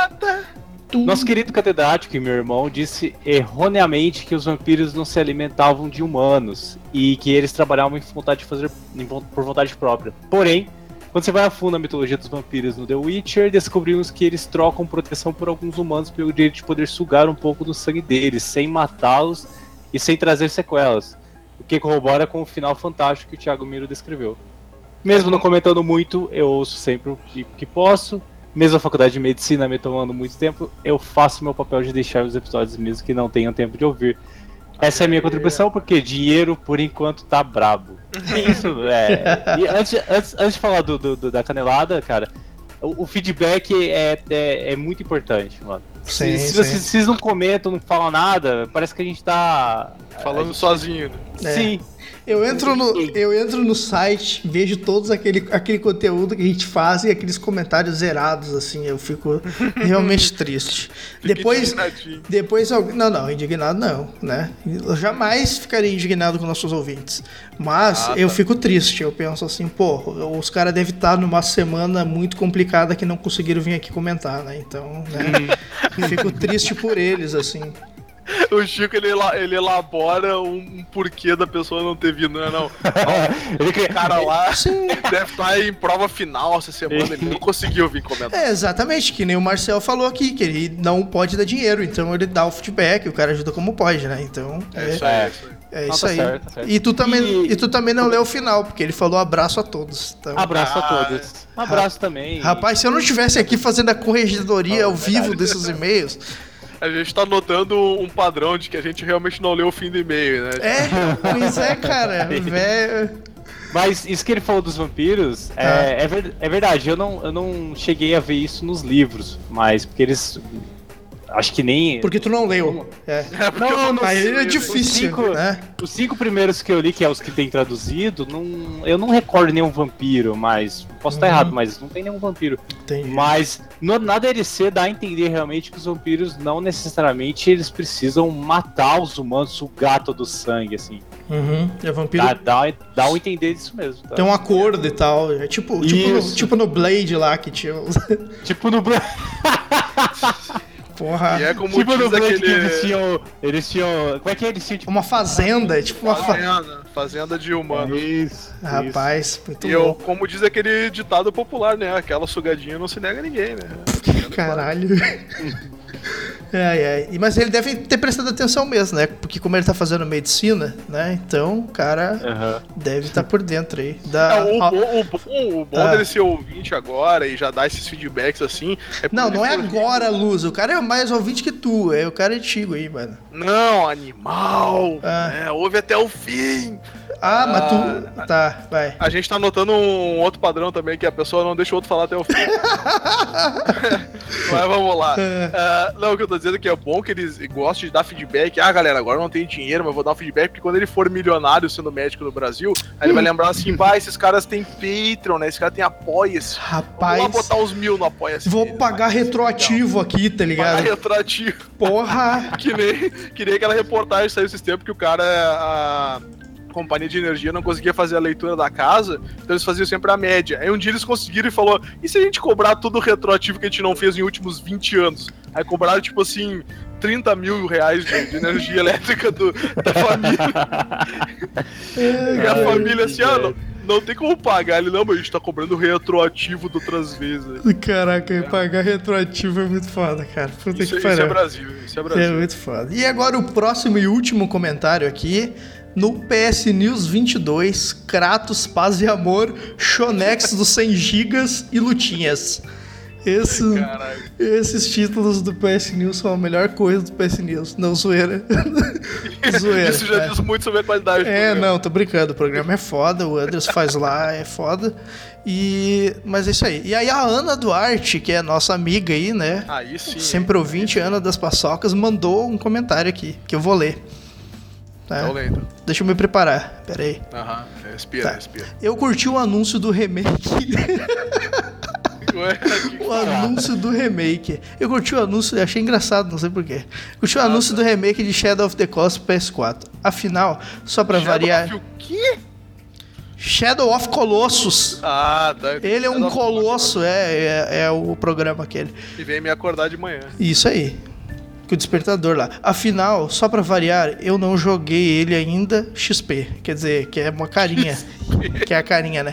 Nosso querido catedrático e meu irmão disse erroneamente que os vampiros não se alimentavam de humanos e que eles trabalhavam em vontade de fazer por vontade própria. Porém, quando você vai a fundo na mitologia dos vampiros no The Witcher, descobrimos que eles trocam proteção por alguns humanos pelo direito de poder sugar um pouco do sangue deles, sem matá-los e sem trazer sequelas. O que corrobora com o final fantástico que o Thiago Miro descreveu. Mesmo não comentando muito, eu ouço sempre o que, posso. Mesmo a faculdade de medicina me tomando muito tempo, eu faço meu papel de deixar os episódios mesmo que não tenham tempo de ouvir. Essa é a minha contribuição, porque dinheiro, por enquanto, tá brabo. <laughs> Isso, é. E antes, antes, antes de falar do, do- do- da canelada, cara, o, o feedback é, é, é muito importante, mano. Sim, se, vocês, vocês não comentam, não falam nada, parece que a gente tá. Falando sozinho, né? É. Sim. Eu entro no, eu entro no site, vejo todos aquele, aquele conteúdo que a gente faz e aqueles comentários zerados, assim, eu fico <laughs> realmente triste. Depois, depois. Não, não, indignado não, né? Eu jamais ficaria indignado com nossos ouvintes. Mas Ah, eu tá. fico triste, eu penso assim, pô, os caras devem estar numa semana muito complicada que não conseguiram vir aqui comentar, né? Então, né? fico triste por eles, assim. <laughs> O Chico ele, ele elabora um, um porquê da pessoa não ter vindo, né? Não. <laughs> Ele que- O cara lá deve estar em prova final essa semana, ele não <laughs> conseguiu vir comentar. É, exatamente, que nem o Marcel falou aqui, que ele não pode dar dinheiro, então ele dá o feedback, o cara ajuda como pode, né? Então, É, é, isso aí, é. isso aí. é Não, isso tá aí. certo, tá certo. E tu também, E- e... tu também não leu o final, porque ele falou abraço a todos. Então, Abraço a Ah, todos. Um abraço também. Rapaz, se eu não estivesse aqui fazendo a corregedoria ao vivo desses e-mails, A gente tá notando um padrão de que a gente realmente não leu o fim do e-mail, né? é, pois é, cara, <laughs> velho. Mas isso que ele falou dos vampiros é, é, ver- é verdade. Eu não, eu não cheguei a ver isso nos livros, mas porque eles. Acho que nem. Porque tu não leu. É. <laughs> É porque eu Não, não Aí é difícil, cinco- né? Os cinco primeiros que eu li, que é os que tem traduzido, não, eu não recordo nenhum vampiro, mas. Posso estar Uhum. errado, mas não tem nenhum vampiro. Entendi. Mas no, na DLC dá a entender realmente que os vampiros não necessariamente eles precisam matar os humanos, sugar todo o sangue, assim. Uhum. É vampiro. Dá, dá, dá um entender disso mesmo. Tá? Tem um acordo e tal. É tipo, tipo, no, tipo no Blade lá que tinha. os- Tipo no Bla- <laughs> Porra. E é como tipo diz aquele... que eles tinham. Eles tinham. Como é que é? Eles tinham tipo. Uma fazenda, é tipo uma fazenda. Fazenda, fazenda de humanos. Isso. Rapaz, muito E eu, louco. como diz aquele ditado popular, né? Aquela sugadinha não se nega a ninguém, né? <laughs> Caralho. <laughs> Ai. E- Mas ele deve ter prestado atenção mesmo, né? Porque como ele tá fazendo medicina, né? Então o cara Aham. deve estar por dentro aí. Da... É, o, Ah, bom, o bom, o bom Ah. dele ser ouvinte agora e já dar esses feedbacks assim. É Não, porque não é agora, Luz. O cara é mais ouvinte que tu. É o cara antigo aí, mano. Não, animal! Ah. É, ouve até o fim! Ah, mas tu. Tá, vai. A gente tá notando um outro padrão também, que a pessoa não deixa o outro falar até o fim. <laughs> <laughs> Mas vamos lá. Ah, não, o que eu tô dizendo que é bom que eles gostem de dar feedback. Ah, galera, agora eu não tenho dinheiro, mas vou dar um feedback, porque quando ele for milionário sendo médico no Brasil, aí ele vai lembrar assim, pá, esses caras têm Patreon, né? Esses caras têm Apoia-se. Vamos Rapaz. lá botar uns mil no Apoia-se. Vou deles, pagar vai. retroativo aqui, tá Pagar ligado? retroativo. Porra! <laughs> Que nem, que nem aquela reportagem saiu esses tempos que o cara, a companhia de energia, não conseguia fazer a leitura da casa, então eles faziam sempre a média. Aí um dia eles conseguiram e falou: e se a gente cobrar todo o retroativo que a gente não fez em últimos 20 anos? Aí cobraram, tipo assim, 30 mil reais de, de energia <laughs> elétrica do- da família. <laughs> e a família assim, ah, não, não tem como pagar. Ele, não, mas a gente tá cobrando retroativo de outras vezes. Caraca, pagar retroativo é muito foda, cara. Puta Isso, que isso é pariu. Brasil, isso é É Brasil. muito foda. E agora o próximo e último comentário aqui. No PS News 22, Kratos, Paz e Amor, Shonex dos 100 gigas e lutinhas. Esse, esses títulos do PS News são a melhor coisa do PS News, não zoeira. <laughs> Zoeira. Isso já é. diz muito sobre a qualidade É, não, tô brincando. O programa é foda, o Anderson faz lá, é foda. E. Mas é isso aí. E aí a Ana Duarte, que é nossa amiga aí, né? Aí sim. Sempre ouvinte, Ana das Paçocas, mandou um comentário aqui, que eu vou ler. Tá? Então lento. Deixa eu me preparar. Pera aí. Aham. Respira, Tá. respira. Eu curti o anúncio do remake. <laughs> O anúncio do remake. Eu curti o anúncio e achei engraçado, não sei porquê. Curti o anúncio do remake de Shadow of the Colossus pro PS4. Afinal, só pra Shadow variar. of O quê? Shadow of Colossus. Ah, tá. Ele é um colosso, é, é, é o programa aquele. E vem me acordar de manhã. Isso aí. Com o despertador lá. Afinal, só pra variar, eu não joguei ele ainda XP. Quer dizer, que é uma carinha. que é a carinha, né?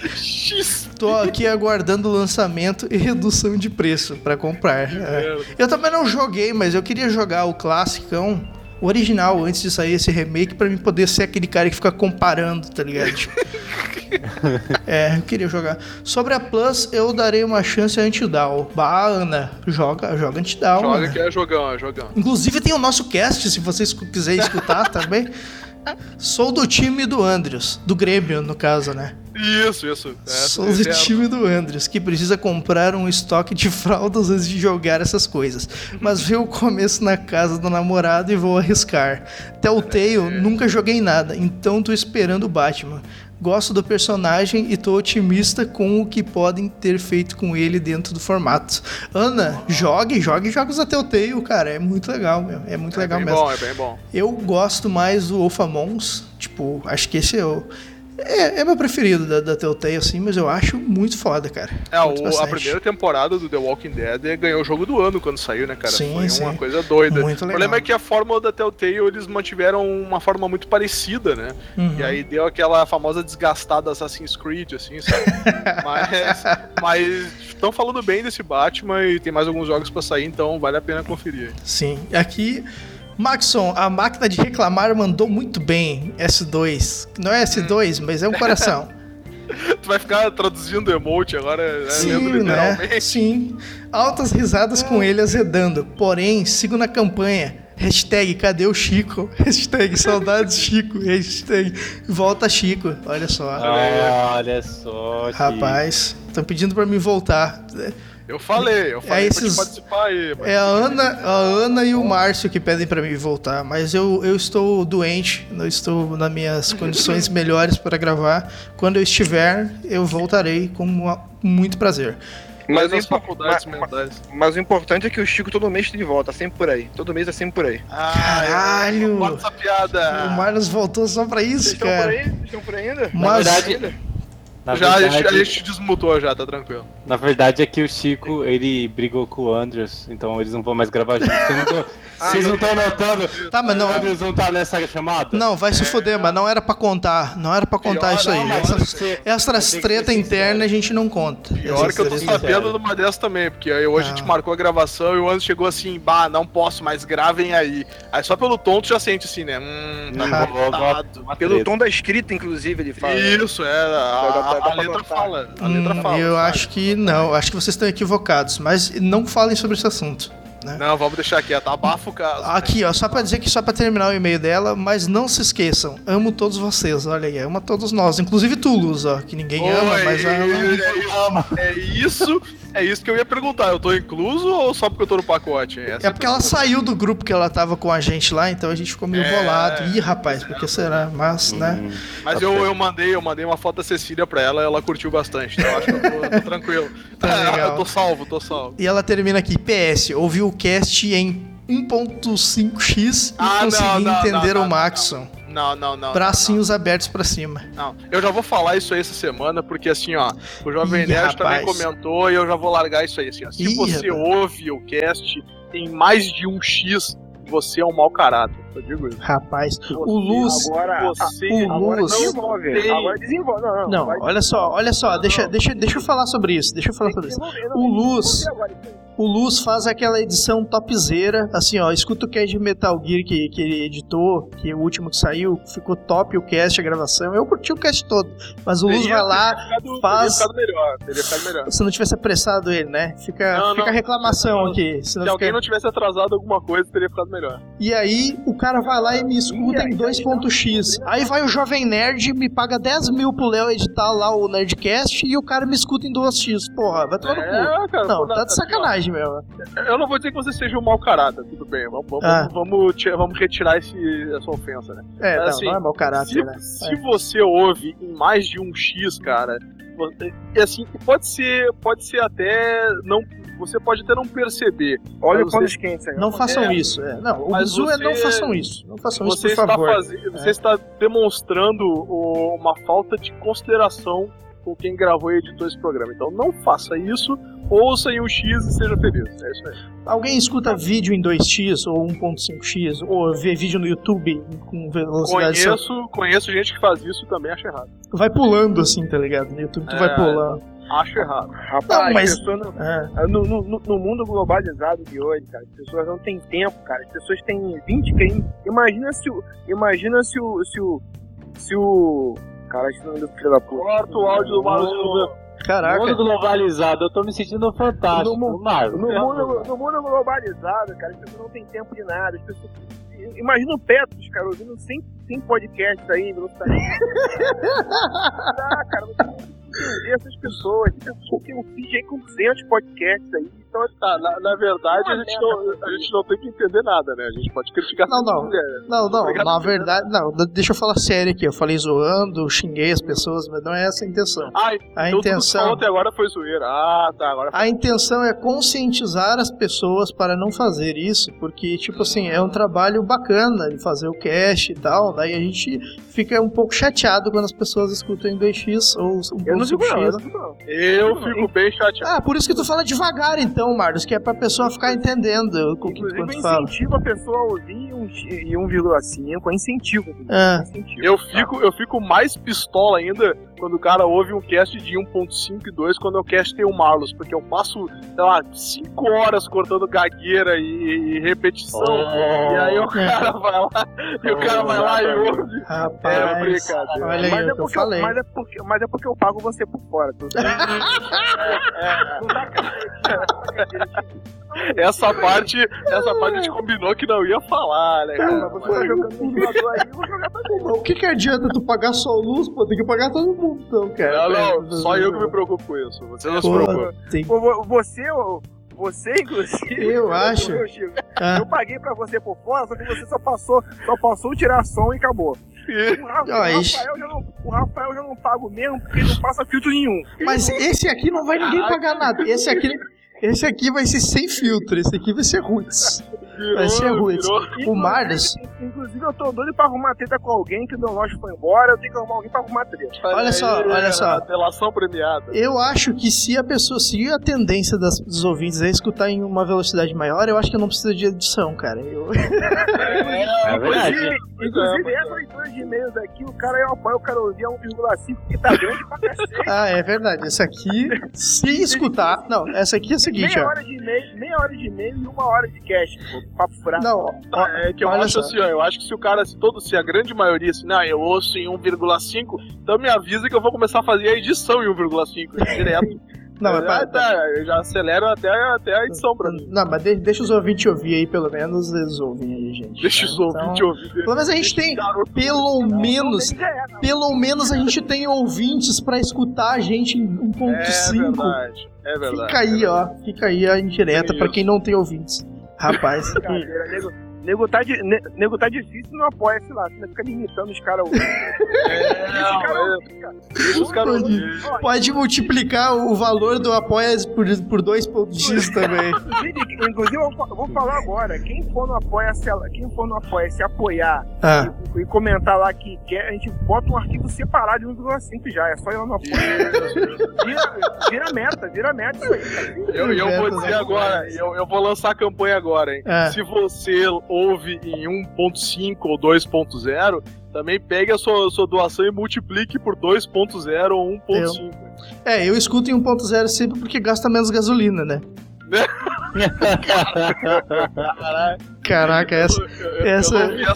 Tô aqui aguardando o lançamento e redução de preço pra comprar. É. Eu também não joguei, mas eu queria jogar o classicão, o original, antes de sair esse remake, pra mim poder ser aquele cara que fica comparando, tá ligado? Tipo, <laughs> é, eu queria jogar. Sobre a Plus, eu darei uma chance a Antidown. Bah, Ana, joga, joga Antidown. Joga Ana. que é jogão, é jogão. Inclusive tem o nosso cast, se vocês quiserem escutar também. Sou do time do Andrews, do Grêmio, no caso, né? Isso, isso. É, Sou esse do é- time do Andrews, que precisa comprar um estoque de fraldas antes de jogar essas coisas. Mas vi o começo na casa do namorado e vou arriscar. Telltale, nunca joguei nada, então tô esperando o Batman. Gosto do personagem e tô otimista com o que podem ter feito com ele dentro do formato. Ana, jogue, jogue jogos da Telltale, cara. É muito legal, meu. É muito É legal bem mesmo. bom, é bem bom. Eu gosto mais do Us, tipo, acho que esse é o. É, é meu preferido da, da Telltale, assim, mas eu acho muito foda, cara. É, o- a primeira temporada do The Walking Dead ganhou o jogo do ano quando saiu, né, cara? Sim, Foi sim. uma coisa doida. Muito O problema legal. é que a fórmula da Telltale eles mantiveram uma forma muito parecida, né? Uhum. E aí deu aquela famosa desgastada Assassin's Creed, assim, sabe? <laughs> mas mas estão falando bem desse Batman e tem mais alguns jogos pra sair, então vale a pena conferir. Sim. Aqui, Maxon, a máquina de reclamar mandou muito bem S2. Não é S2, mas é um coração. <laughs> Tu vai ficar traduzindo emote agora, né? Sim, lendo né? Sim. Altas risadas com ele azedando. Porém, sigo na campanha. Hashtag cadê o Chico? <laughs> Hashtag saudades Chico. Hashtag volta Chico. Olha só. Olha só. Rapaz, estão pedindo pra mim voltar. Eu falei, eu falei É pra esses- te participar aí. mas- É a Ana, a Ana e o Márcio que pedem pra mim voltar, mas eu, eu estou doente, não estou nas minhas condições <laughs> melhores para gravar. Quando eu estiver, eu voltarei com uma- muito prazer. Mas, Mas faculdades mas- mentais. mas o importante é que o Chico todo mês tá de volta, sempre por aí. Todo mês é sempre por aí. Caralho! Bota essa piada! O Marlos voltou só pra Vocês isso, estão por cara. aí? Estão por aí ainda? Mas- Na verdade- Na já, a, gente, verdade, a gente desmutou já, tá tranquilo. na verdade é que o Chico, ele brigou com o Andrews, então eles não vão mais gravar juntos. Vocês não Vocês não estão notando? Tá, mas não- O Andrews não tá nessa chamada? Não, vai se fuder, mas não era pra contar. Não era pra contar Pior, isso aí. Essas, essas treta ser interna sincero. a gente não conta. Pior que eu tô sabendo de uma dessas também, porque aí hoje a gente Ah. marcou a gravação e o Anderson chegou assim, bah, não posso, mas gravem aí. Aí só pelo tom tu já sente assim, né? Hum, tá Ah. Pelo tom da escrita, inclusive, ele fala. Isso, é, a, letra fala. A Hum, letra fala. eu sabe? acho que não, acho que vocês estão equivocados, mas não falem sobre esse assunto. Né? Não, vamos deixar quieto, abafa o caso. Aqui, ó, só pra dizer que só pra terminar o e-mail dela, mas não se esqueçam, amo todos vocês, olha aí, amo todos nós, inclusive tu, Luz, ó, que ninguém ama, Oi, mas é, ama. é isso, é isso que eu ia perguntar. Eu tô incluso ou só porque eu tô no pacote? Essa É porque ela saiu do grupo que ela tava com a gente lá, então a gente ficou meio É. bolado. Ih, rapaz, por que será? Mas, né? Hum, Mas eu, eu mandei, eu mandei uma foto da Cecília pra ela, ela curtiu bastante. Então eu acho que eu tô, tô tranquilo. <laughs> Tá <laughs> legal. eu tô salvo, tô salvo. E ela termina aqui, PS, ouviu o cast em 1.5x e Ah, consegui não, entender não, o Maxon. Não, não, não. Bracinhos abertos pra cima. Não, não. Eu já vou falar isso aí essa semana, porque assim, ó, o Jovem Ih, Nerd também rapaz. comentou e eu já vou largar isso aí. Assim, ó, se Ih, você rapaz. ouve o cast em mais de um X, você é um mau caráter. Eu digo isso. Rapaz, o Luz. Agora, Você o agora Luz- desenvolve. Agora desenvolve. Não, não. Não, olha só, olha só, deixa, deixa, deixa eu falar sobre isso, deixa eu falar sobre isso. não, O Luz-. O Luz faz aquela edição topzera, assim, ó, escuta o cast de Metal Gear que, que ele editou, que é o último que saiu, ficou top o cast, a gravação. Eu curti o cast todo, mas o Luz Teria- vai lá, teria ficado- faz- Teria ficado melhor, teria ficado melhor. se não tivesse apressado ele, né? Fica, Não, fica não. a reclamação aqui. senão Se alguém fica- não tivesse atrasado alguma coisa, teria ficado melhor. E aí, o cara vai lá e me escuta em 2.x. Aí vai o Jovem Nerd, me paga 10 mil pro Léo editar lá o Nerdcast e o cara me escuta em 2x. Porra, vai tomar no cu. É, cara, Não, tá de sacanagem mesmo. Eu não vou dizer que você seja um mau caráter, tudo bem. Vamos, vamos, Ah. vamos, vamos retirar esse, essa ofensa, né? É, não, Assim, não é mau se, caráter, né? se você ouve em mais de um X, cara, e assim, pode ser, pode ser até não, você pode até não perceber. Olha o aí. Não façam É. isso. É. Não, o bizu é não façam isso. Não façam isso, Você por está, favor. faze- você está demonstrando uma falta de consideração com quem gravou e editou esse programa. Então não faça isso, ouça em um X e seja feliz. É isso aí. Alguém escuta vídeo em 2x ou 1.5x ou vê vídeo no YouTube com velocidade Conheço, conheço gente que faz isso e também acha errado. vai pulando assim, tá ligado? No YouTube tu É. vai pulando. Acho errado. Rapaz, Não, mas- não- É. no, no- no- no mundo globalizado de hoje, cara, as pessoas não têm tempo, cara. As pessoas têm 20 crimes. Imagina se o. Imagina se o. Se o. Se o. Cara, esse nome do filho da puta. Corta o áudio do Marlos Caraca. Mundo globalizado, eu tô me sentindo fantástico. No mu- Marcos. No mundo, no mundo globalizado, cara, as pessoas não têm tempo de nada. As pessoas... Imagina o Petros, cara, ouvindo 100, 100 podcasts aí, velocidade. <laughs> Não dá, cara, você tem entender essas pessoas. Que feed aí com 200 podcasts aí. Então, Tá, na, na verdade, a gente, não, a gente não tem que entender nada, né? A gente pode criticar Não, se não. quiser. Não, não, na verdade, não, deixa eu falar sério aqui. Eu falei zoando, xinguei as pessoas, mas não é essa a intenção. Ah, A então tudo que intenção- falou até agora foi zoeira. Ah, tá, agora A intenção é conscientizar as pessoas para não fazer isso, porque, tipo assim, é um trabalho bacana de fazer o cast e tal, daí a gente fica um pouco chateado quando as pessoas escutam em 2x ou eu não digo não, eu 1.5x. não digo não. eu fico bem chateado. Ah, por isso que tu fala devagar então, Marlos, que é pra pessoa ficar entendendo o que Inclusive, eu tu fala. incentivo a pessoa a ouvir um, e 1,5, é incentivo. É. incentivo. Eu fico, eu fico mais pistola ainda quando o cara ouve um cast de 1.5 e 2 quando o cast tem o Marlos, porque eu passo, sei lá, 5 horas cortando gagueira e, e repetição. Oh. E aí o cara vai lá, e o cara vai lá e ouve. É Rapaz, brincadeira. olha aí mas, é que eu porque falei. mas, é porque, mas é porque eu pago você por fora. Tu... <laughs> Não dá <laughs> Essa parte, essa parte a gente combinou que não ia falar, né, cara? Você tá jogando jogador aí, eu vou jogar. <laughs> O que que adianta tu pagar só luz, pô? Tem que pagar todo mundo, então, cara. Não, não, só eu que me preocupo com isso. Você não se preocupa. tem- Você, ô, você, inclusive. <laughs> Eu acho. Ah. Eu paguei pra você por fora, só que você só passou, só passou tirar som e acabou. O, Ra- o. Rafael já não, o Rafael já não pago mesmo, porque ele não passa filtro nenhum. Mas esse aqui não vai ninguém pagar nada. Esse aqui, esse aqui vai ser sem filtro. Esse aqui vai ser roots. Vai ser roots. virou. O Marlos, Inclusive, eu tô doido pra arrumar treta com alguém que o download foi embora, eu tenho que arrumar alguém pra arrumar treta. Olha só, Aí, olha só. Relação premiada. eu acho que se a pessoa seguir a tendência das, dos ouvintes a escutar em uma velocidade maior, eu acho que não precisa de edição, cara. Eu- <laughs> É verdade. Inclusive, essa leitura de e-mails aqui, o cara eu apoio o cara ouvir a 1,5 que tá grande pra cacete. Ah, é verdade. Esse aqui, se escutar. Não, essa aqui é o seguinte, meia ó. hora de e-mail, meia hora de e-mail e uma hora de cast, pô, papo furado. Não, ó, É que eu acho assim, ó, eu acho que se o cara, se todo, se a grande maioria, assim, não, eu ouço em 1,5, então me avisa que eu vou começar a fazer a edição em 1,5, direto. <laughs> Não, mas ah, para- tá, eu já acelero até, até a edição pra mim. Não, mas de- deixa os ouvintes ouvir aí, pelo menos eles ouvem aí, gente. Deixa os Então, ouvintes ouvir. Pelo menos a gente tem, pelo menos, Já é, não. pelo menos a gente tem ouvintes pra escutar a gente em É 1.5. verdade, é verdade. Fica aí, ó. Fica aí a indireta pra quem não tem ouvintes. Rapaz. Nego, tá di- ne- nego tá difícil não apoia, sei lá, você vai ficar limitando os caras. <laughs> É, não, é, os caras ouvir. Pode multiplicar o valor do apoia por, por 2.x <laughs> também. Inclusive, eu vou- falar agora. Quem for no apoia, se, quem for no apoia se apoiar Ah, e, e comentar lá que quer, a gente bota um arquivo separado de 1,5 já. É só ir lá no apoia. Vira, vira meta, vira meta isso aí. cara. Eu, eu vou dizer agora, eu, eu vou lançar a campanha agora, hein? É. Se você ouve em 1.5 ou 2.0, também pegue a sua, sua doação e multiplique por 2.0 ou 1.5. é, eu escuto em 1.0 sempre porque gasta menos gasolina, né? Caraca, essa, Eu, eu, essa- eu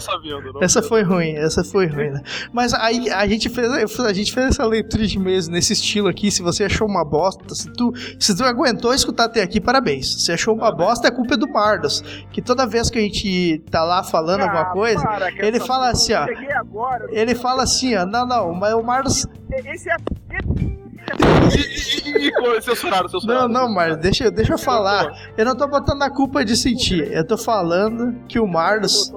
essa vindo. foi ruim, essa foi ruim, né? Mas aí a gente fez, a gente fez essa leitura de mesa nesse estilo aqui. Se você achou uma bosta, se tu, se tu aguentou escutar até aqui, parabéns. Se achou uma bosta, é culpa do Mardos. Que toda vez que a gente tá lá falando alguma Ah, coisa, para, ele fala assim, ó. Agora. ele fala assim, ó. Não, não, mas o Mardos. Esse é. E, e, censuraram, Não, não, Mardos, deixa, deixa eu falar. Eu não tô botando a culpa de sentir. Eu tô falando que o Mardos.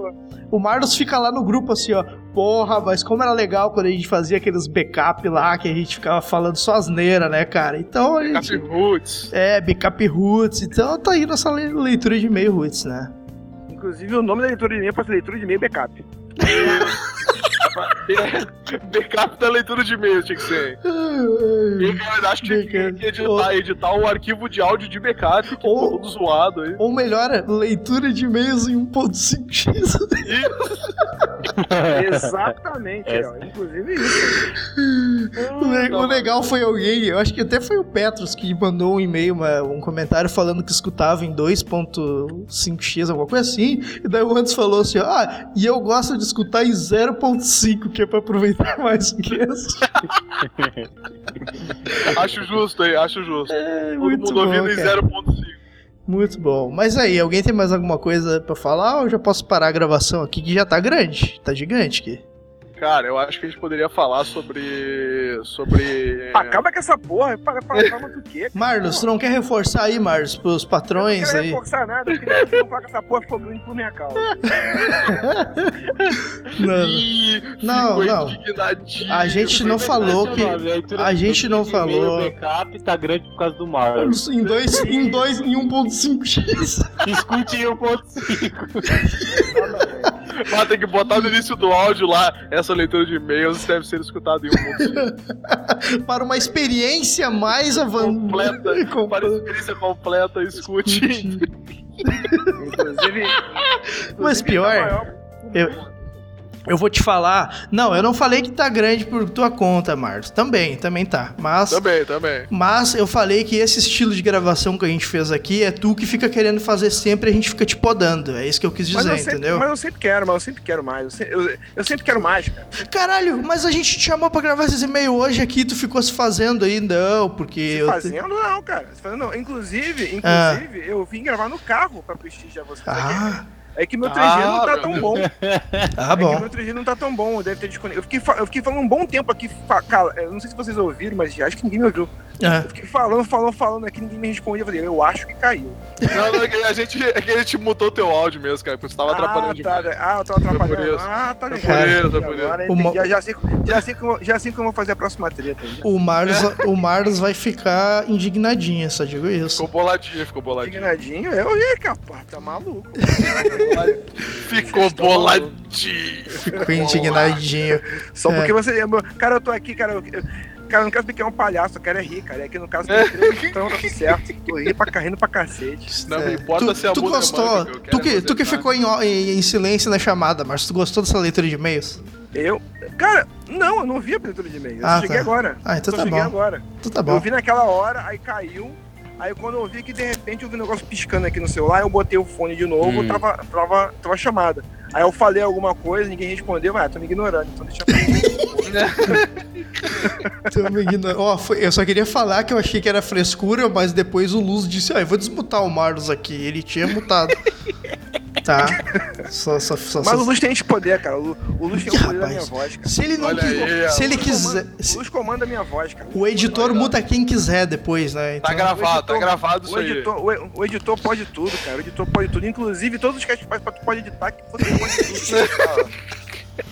O Marlos fica lá no grupo assim, ó. Porra, mas como era legal quando a gente fazia aqueles backup lá, que a gente ficava falando só asneira, né, cara? Então a gente. Roots. É, backup roots. Então tá aí nossa le- leitura de meio roots, né? Inclusive, o nome da leitura de e-mail pode ser leitura de e-mail backup. <laughs> Backup <laughs> da leitura de e-mail tinha que ser. Eu acho que tinha que editar, editar um arquivo de áudio de backup que Ou- todo zoado aí. Ou melhor, leitura de e-mails em 1.5x. <laughs> Exatamente, É. ó. Inclusive isso. O le- o legal foi alguém, eu acho que até foi o Petros que mandou um e-mail, um comentário falando que escutava em 2.5x, alguma coisa assim. E daí o Antes falou assim: Ah, e eu gosto de escutar em 0.5, que é pra aproveitar <laughs> mais o que esse. <laughs> Acho justo aí, acho justo. É, Todo muito mundo bom, ouvindo em cara. 0.5. Muito bom. Mas aí, alguém tem mais alguma coisa pra falar ou já posso parar a gravação aqui que já tá grande? Tá gigante aqui. Cara, eu acho que a gente poderia falar sobre. sobre. Acaba com essa porra. Para, calma do quê? Marlos, tu não quer reforçar aí, Marlos, pros Eu patrões não quero aí? reforçar nada, eu queria que você não falar que essa porra ficou grande por minha causa. <laughs> Não, Ih, Não, não. A gente não falou que. a gente não falou- O backup tá grande por causa do Marlos. Em 2, em 2, em 1.5x. Escute em 1.5. Mas tem que botar no início do áudio lá. Essa leitura de e-mails deve ser escutada em um 1.5. <laughs> Para uma experiência mais avançada. Completa. <laughs> Para experiência completa, escute. Inclusive. Mas inclusive, pior, tá maior- eu- Eu vou te falar. Não, eu não falei que tá grande por tua conta, Marlos. Também, também tá. Mas. Também, também. Mas eu falei que esse estilo de gravação que a gente fez aqui é tu que fica querendo fazer sempre e a gente fica te podando. É isso que eu quis Mas dizer, eu, sempre, entendeu? mas eu sempre quero, mas eu sempre quero mais. Eu, se- eu- eu sempre quero mais, cara. Caralho, mas a gente te chamou pra gravar esses e-mails hoje aqui, tu ficou se fazendo aí, não, porque eu. Fazendo não, cara. Se Fazendo não. Inclusive, Ah. inclusive, eu vim gravar no carro pra prestigiar vocês. Ah, É que meu Ah, 3G não tá tão bom. <laughs> tá É que bom. meu 3G não tá tão bom, deve ter desconectado. Eu fiquei, eu fiquei falando um bom tempo aqui, cala- eu não sei se vocês ouviram, mas acho que ninguém me ouviu. É. Eu fiquei falando, falando, falando aqui, ninguém me respondia. Eu falei, eu acho que caiu. Não, não, é que a gente, é que a gente mutou teu áudio mesmo, cara, porque você tava atrapalhando ah, demais. tá, ah, eu tava Foi por atrapalhando. isso. Ah, tá Foi legal. por isso, foi por isso. Uma- entendi. já, sei, já, sei como, já sei como eu vou fazer a próxima treta. já. O Marlos, o Marlos vai ficar indignadinho, só digo isso. Ficou boladinho, ficou boladinho. Indignadinho, eu ia, capaz, tá maluco. <laughs> <laughs> Ficou boladinho. Ficou indignadinho. Só É. porque você. Cara, eu tô aqui, cara. Eu, eu- cara, eu não quero ficar um palhaço, eu quero é rir, cara. É que no caso tem três, então tá tudo certo. Tô rindo pra, rindo pra cacete. Não me É. importa tu, se a tu é gostou? eu Tu que, tu que ficou em, em- em silêncio na chamada, mas tu gostou dessa leitura de e-mails? Eu. Cara, não, eu não vi a abertura de e-mail. Eu Ah, cheguei tá. agora. Ah, então tá cheguei bom. agora. Então tá Eu bom. vi naquela hora, aí caiu. Aí quando eu vi que de repente eu vi um negócio piscando aqui no celular, eu botei o fone de novo, Hum. tava, tava, tava chamada. Aí eu falei alguma coisa, ninguém respondeu, ah, tô me ignorando, então deixa eu <laughs> Tô me ignorando. Ó, eu só queria falar que eu achei que era frescura, mas depois o Luz disse: Ah, eu vou desmutar o Marlos aqui. Ele tinha mutado. <laughs> tá. Só, só, só, Mas só- o Luz tem esse poder, cara. O, o Luz tem o poder da minha voz, cara. Se ele não Olha quis- aí, se ele quiser. comanda- se- O Luz comanda a minha voz, cara. o editor muta quem quiser depois, né? Tá Então, gravado, tá editor- gravado isso O aí. editor, o, o editor pode tudo, cara. O editor pode tudo. Inclusive, todos os casts que faz pra tu pode editar, que você pode tudo. <laughs>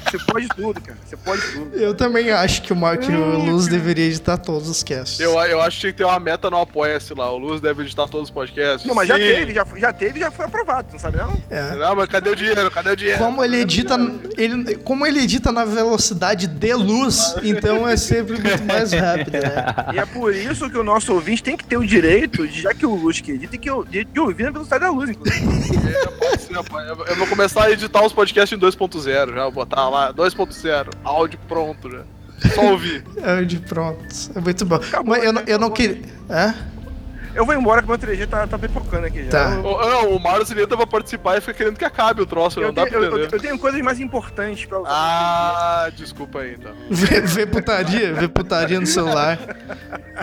Você pode tudo, cara. Você pode tudo. eu também acho que o, Mar- que o Luz deveria editar todos os casts. Eu, eu acho que tinha que ter uma meta no Apoia-se lá. O Luz deve editar todos os podcasts. Não, mas já Sim. teve, já, já teve, já foi aprovado, não sabe não? É. Não, mas cadê o dinheiro? Cadê o dinheiro? Como ele edita, ele, como ele edita na velocidade de luz, então é sempre muito mais rápido, né? E é por isso que o nosso ouvinte tem que ter o direito, de, já que o Luz que edita, tem que de, de ouvir na velocidade da luz, inclusive. É, pode ser, rapaz. Eu eu vou começar a editar os podcasts em 2.0 já. Vou botar lá 2.0. Áudio pronto já. Só ouvir. <laughs> De pronto. É muito bom. Acabou, Mas eu, não- né? eu não queria. É? Eu vou embora que meu 3G tá, tá pipocando aqui já. Tá. Eu, O, não, o Mário Zileta vai participar e fica querendo que acabe o troço, eu não dá tenho, pra eu- eu- entender. eu tenho coisas mais importantes pra usar. Ah, desculpa aí, então. Vê, vê putaria, vê putaria no celular.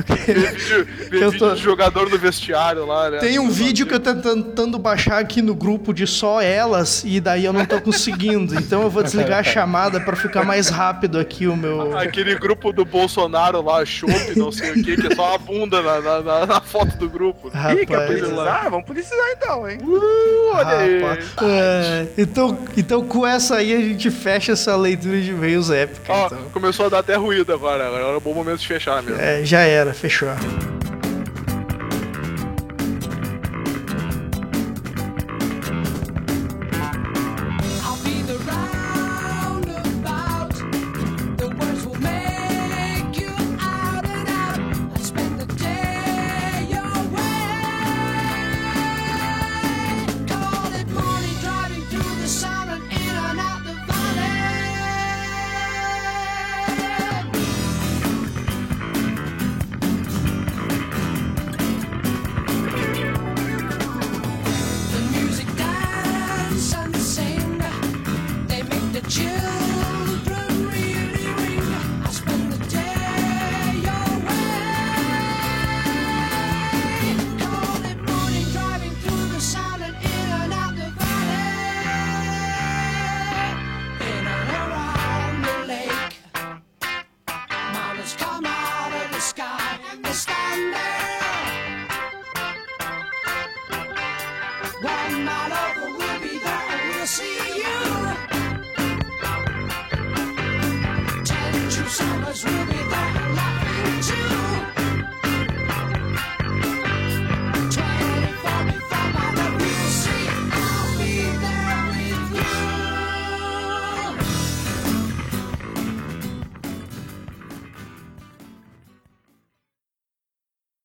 Ver vídeo, <laughs> Eu vídeo tô- de jogador no vestiário lá, né? Tem um vídeo que eu tô tentando baixar aqui no grupo de só elas e daí eu não tô conseguindo. Então eu vou desligar a chamada pra ficar mais rápido aqui o meu. Aquele grupo do Bolsonaro lá, chope, não sei o que, que é só a bunda na, na, na- na foto do grupo. Ih, quer Rapaz. precisar? Vamos precisar então, hein? Uh, olha aí. É, então, então com essa aí a gente fecha essa leitura de e-mails épica. Ó, então. começou a dar até ruído agora. Agora é um bom momento de fechar mesmo. É, já era, fechou.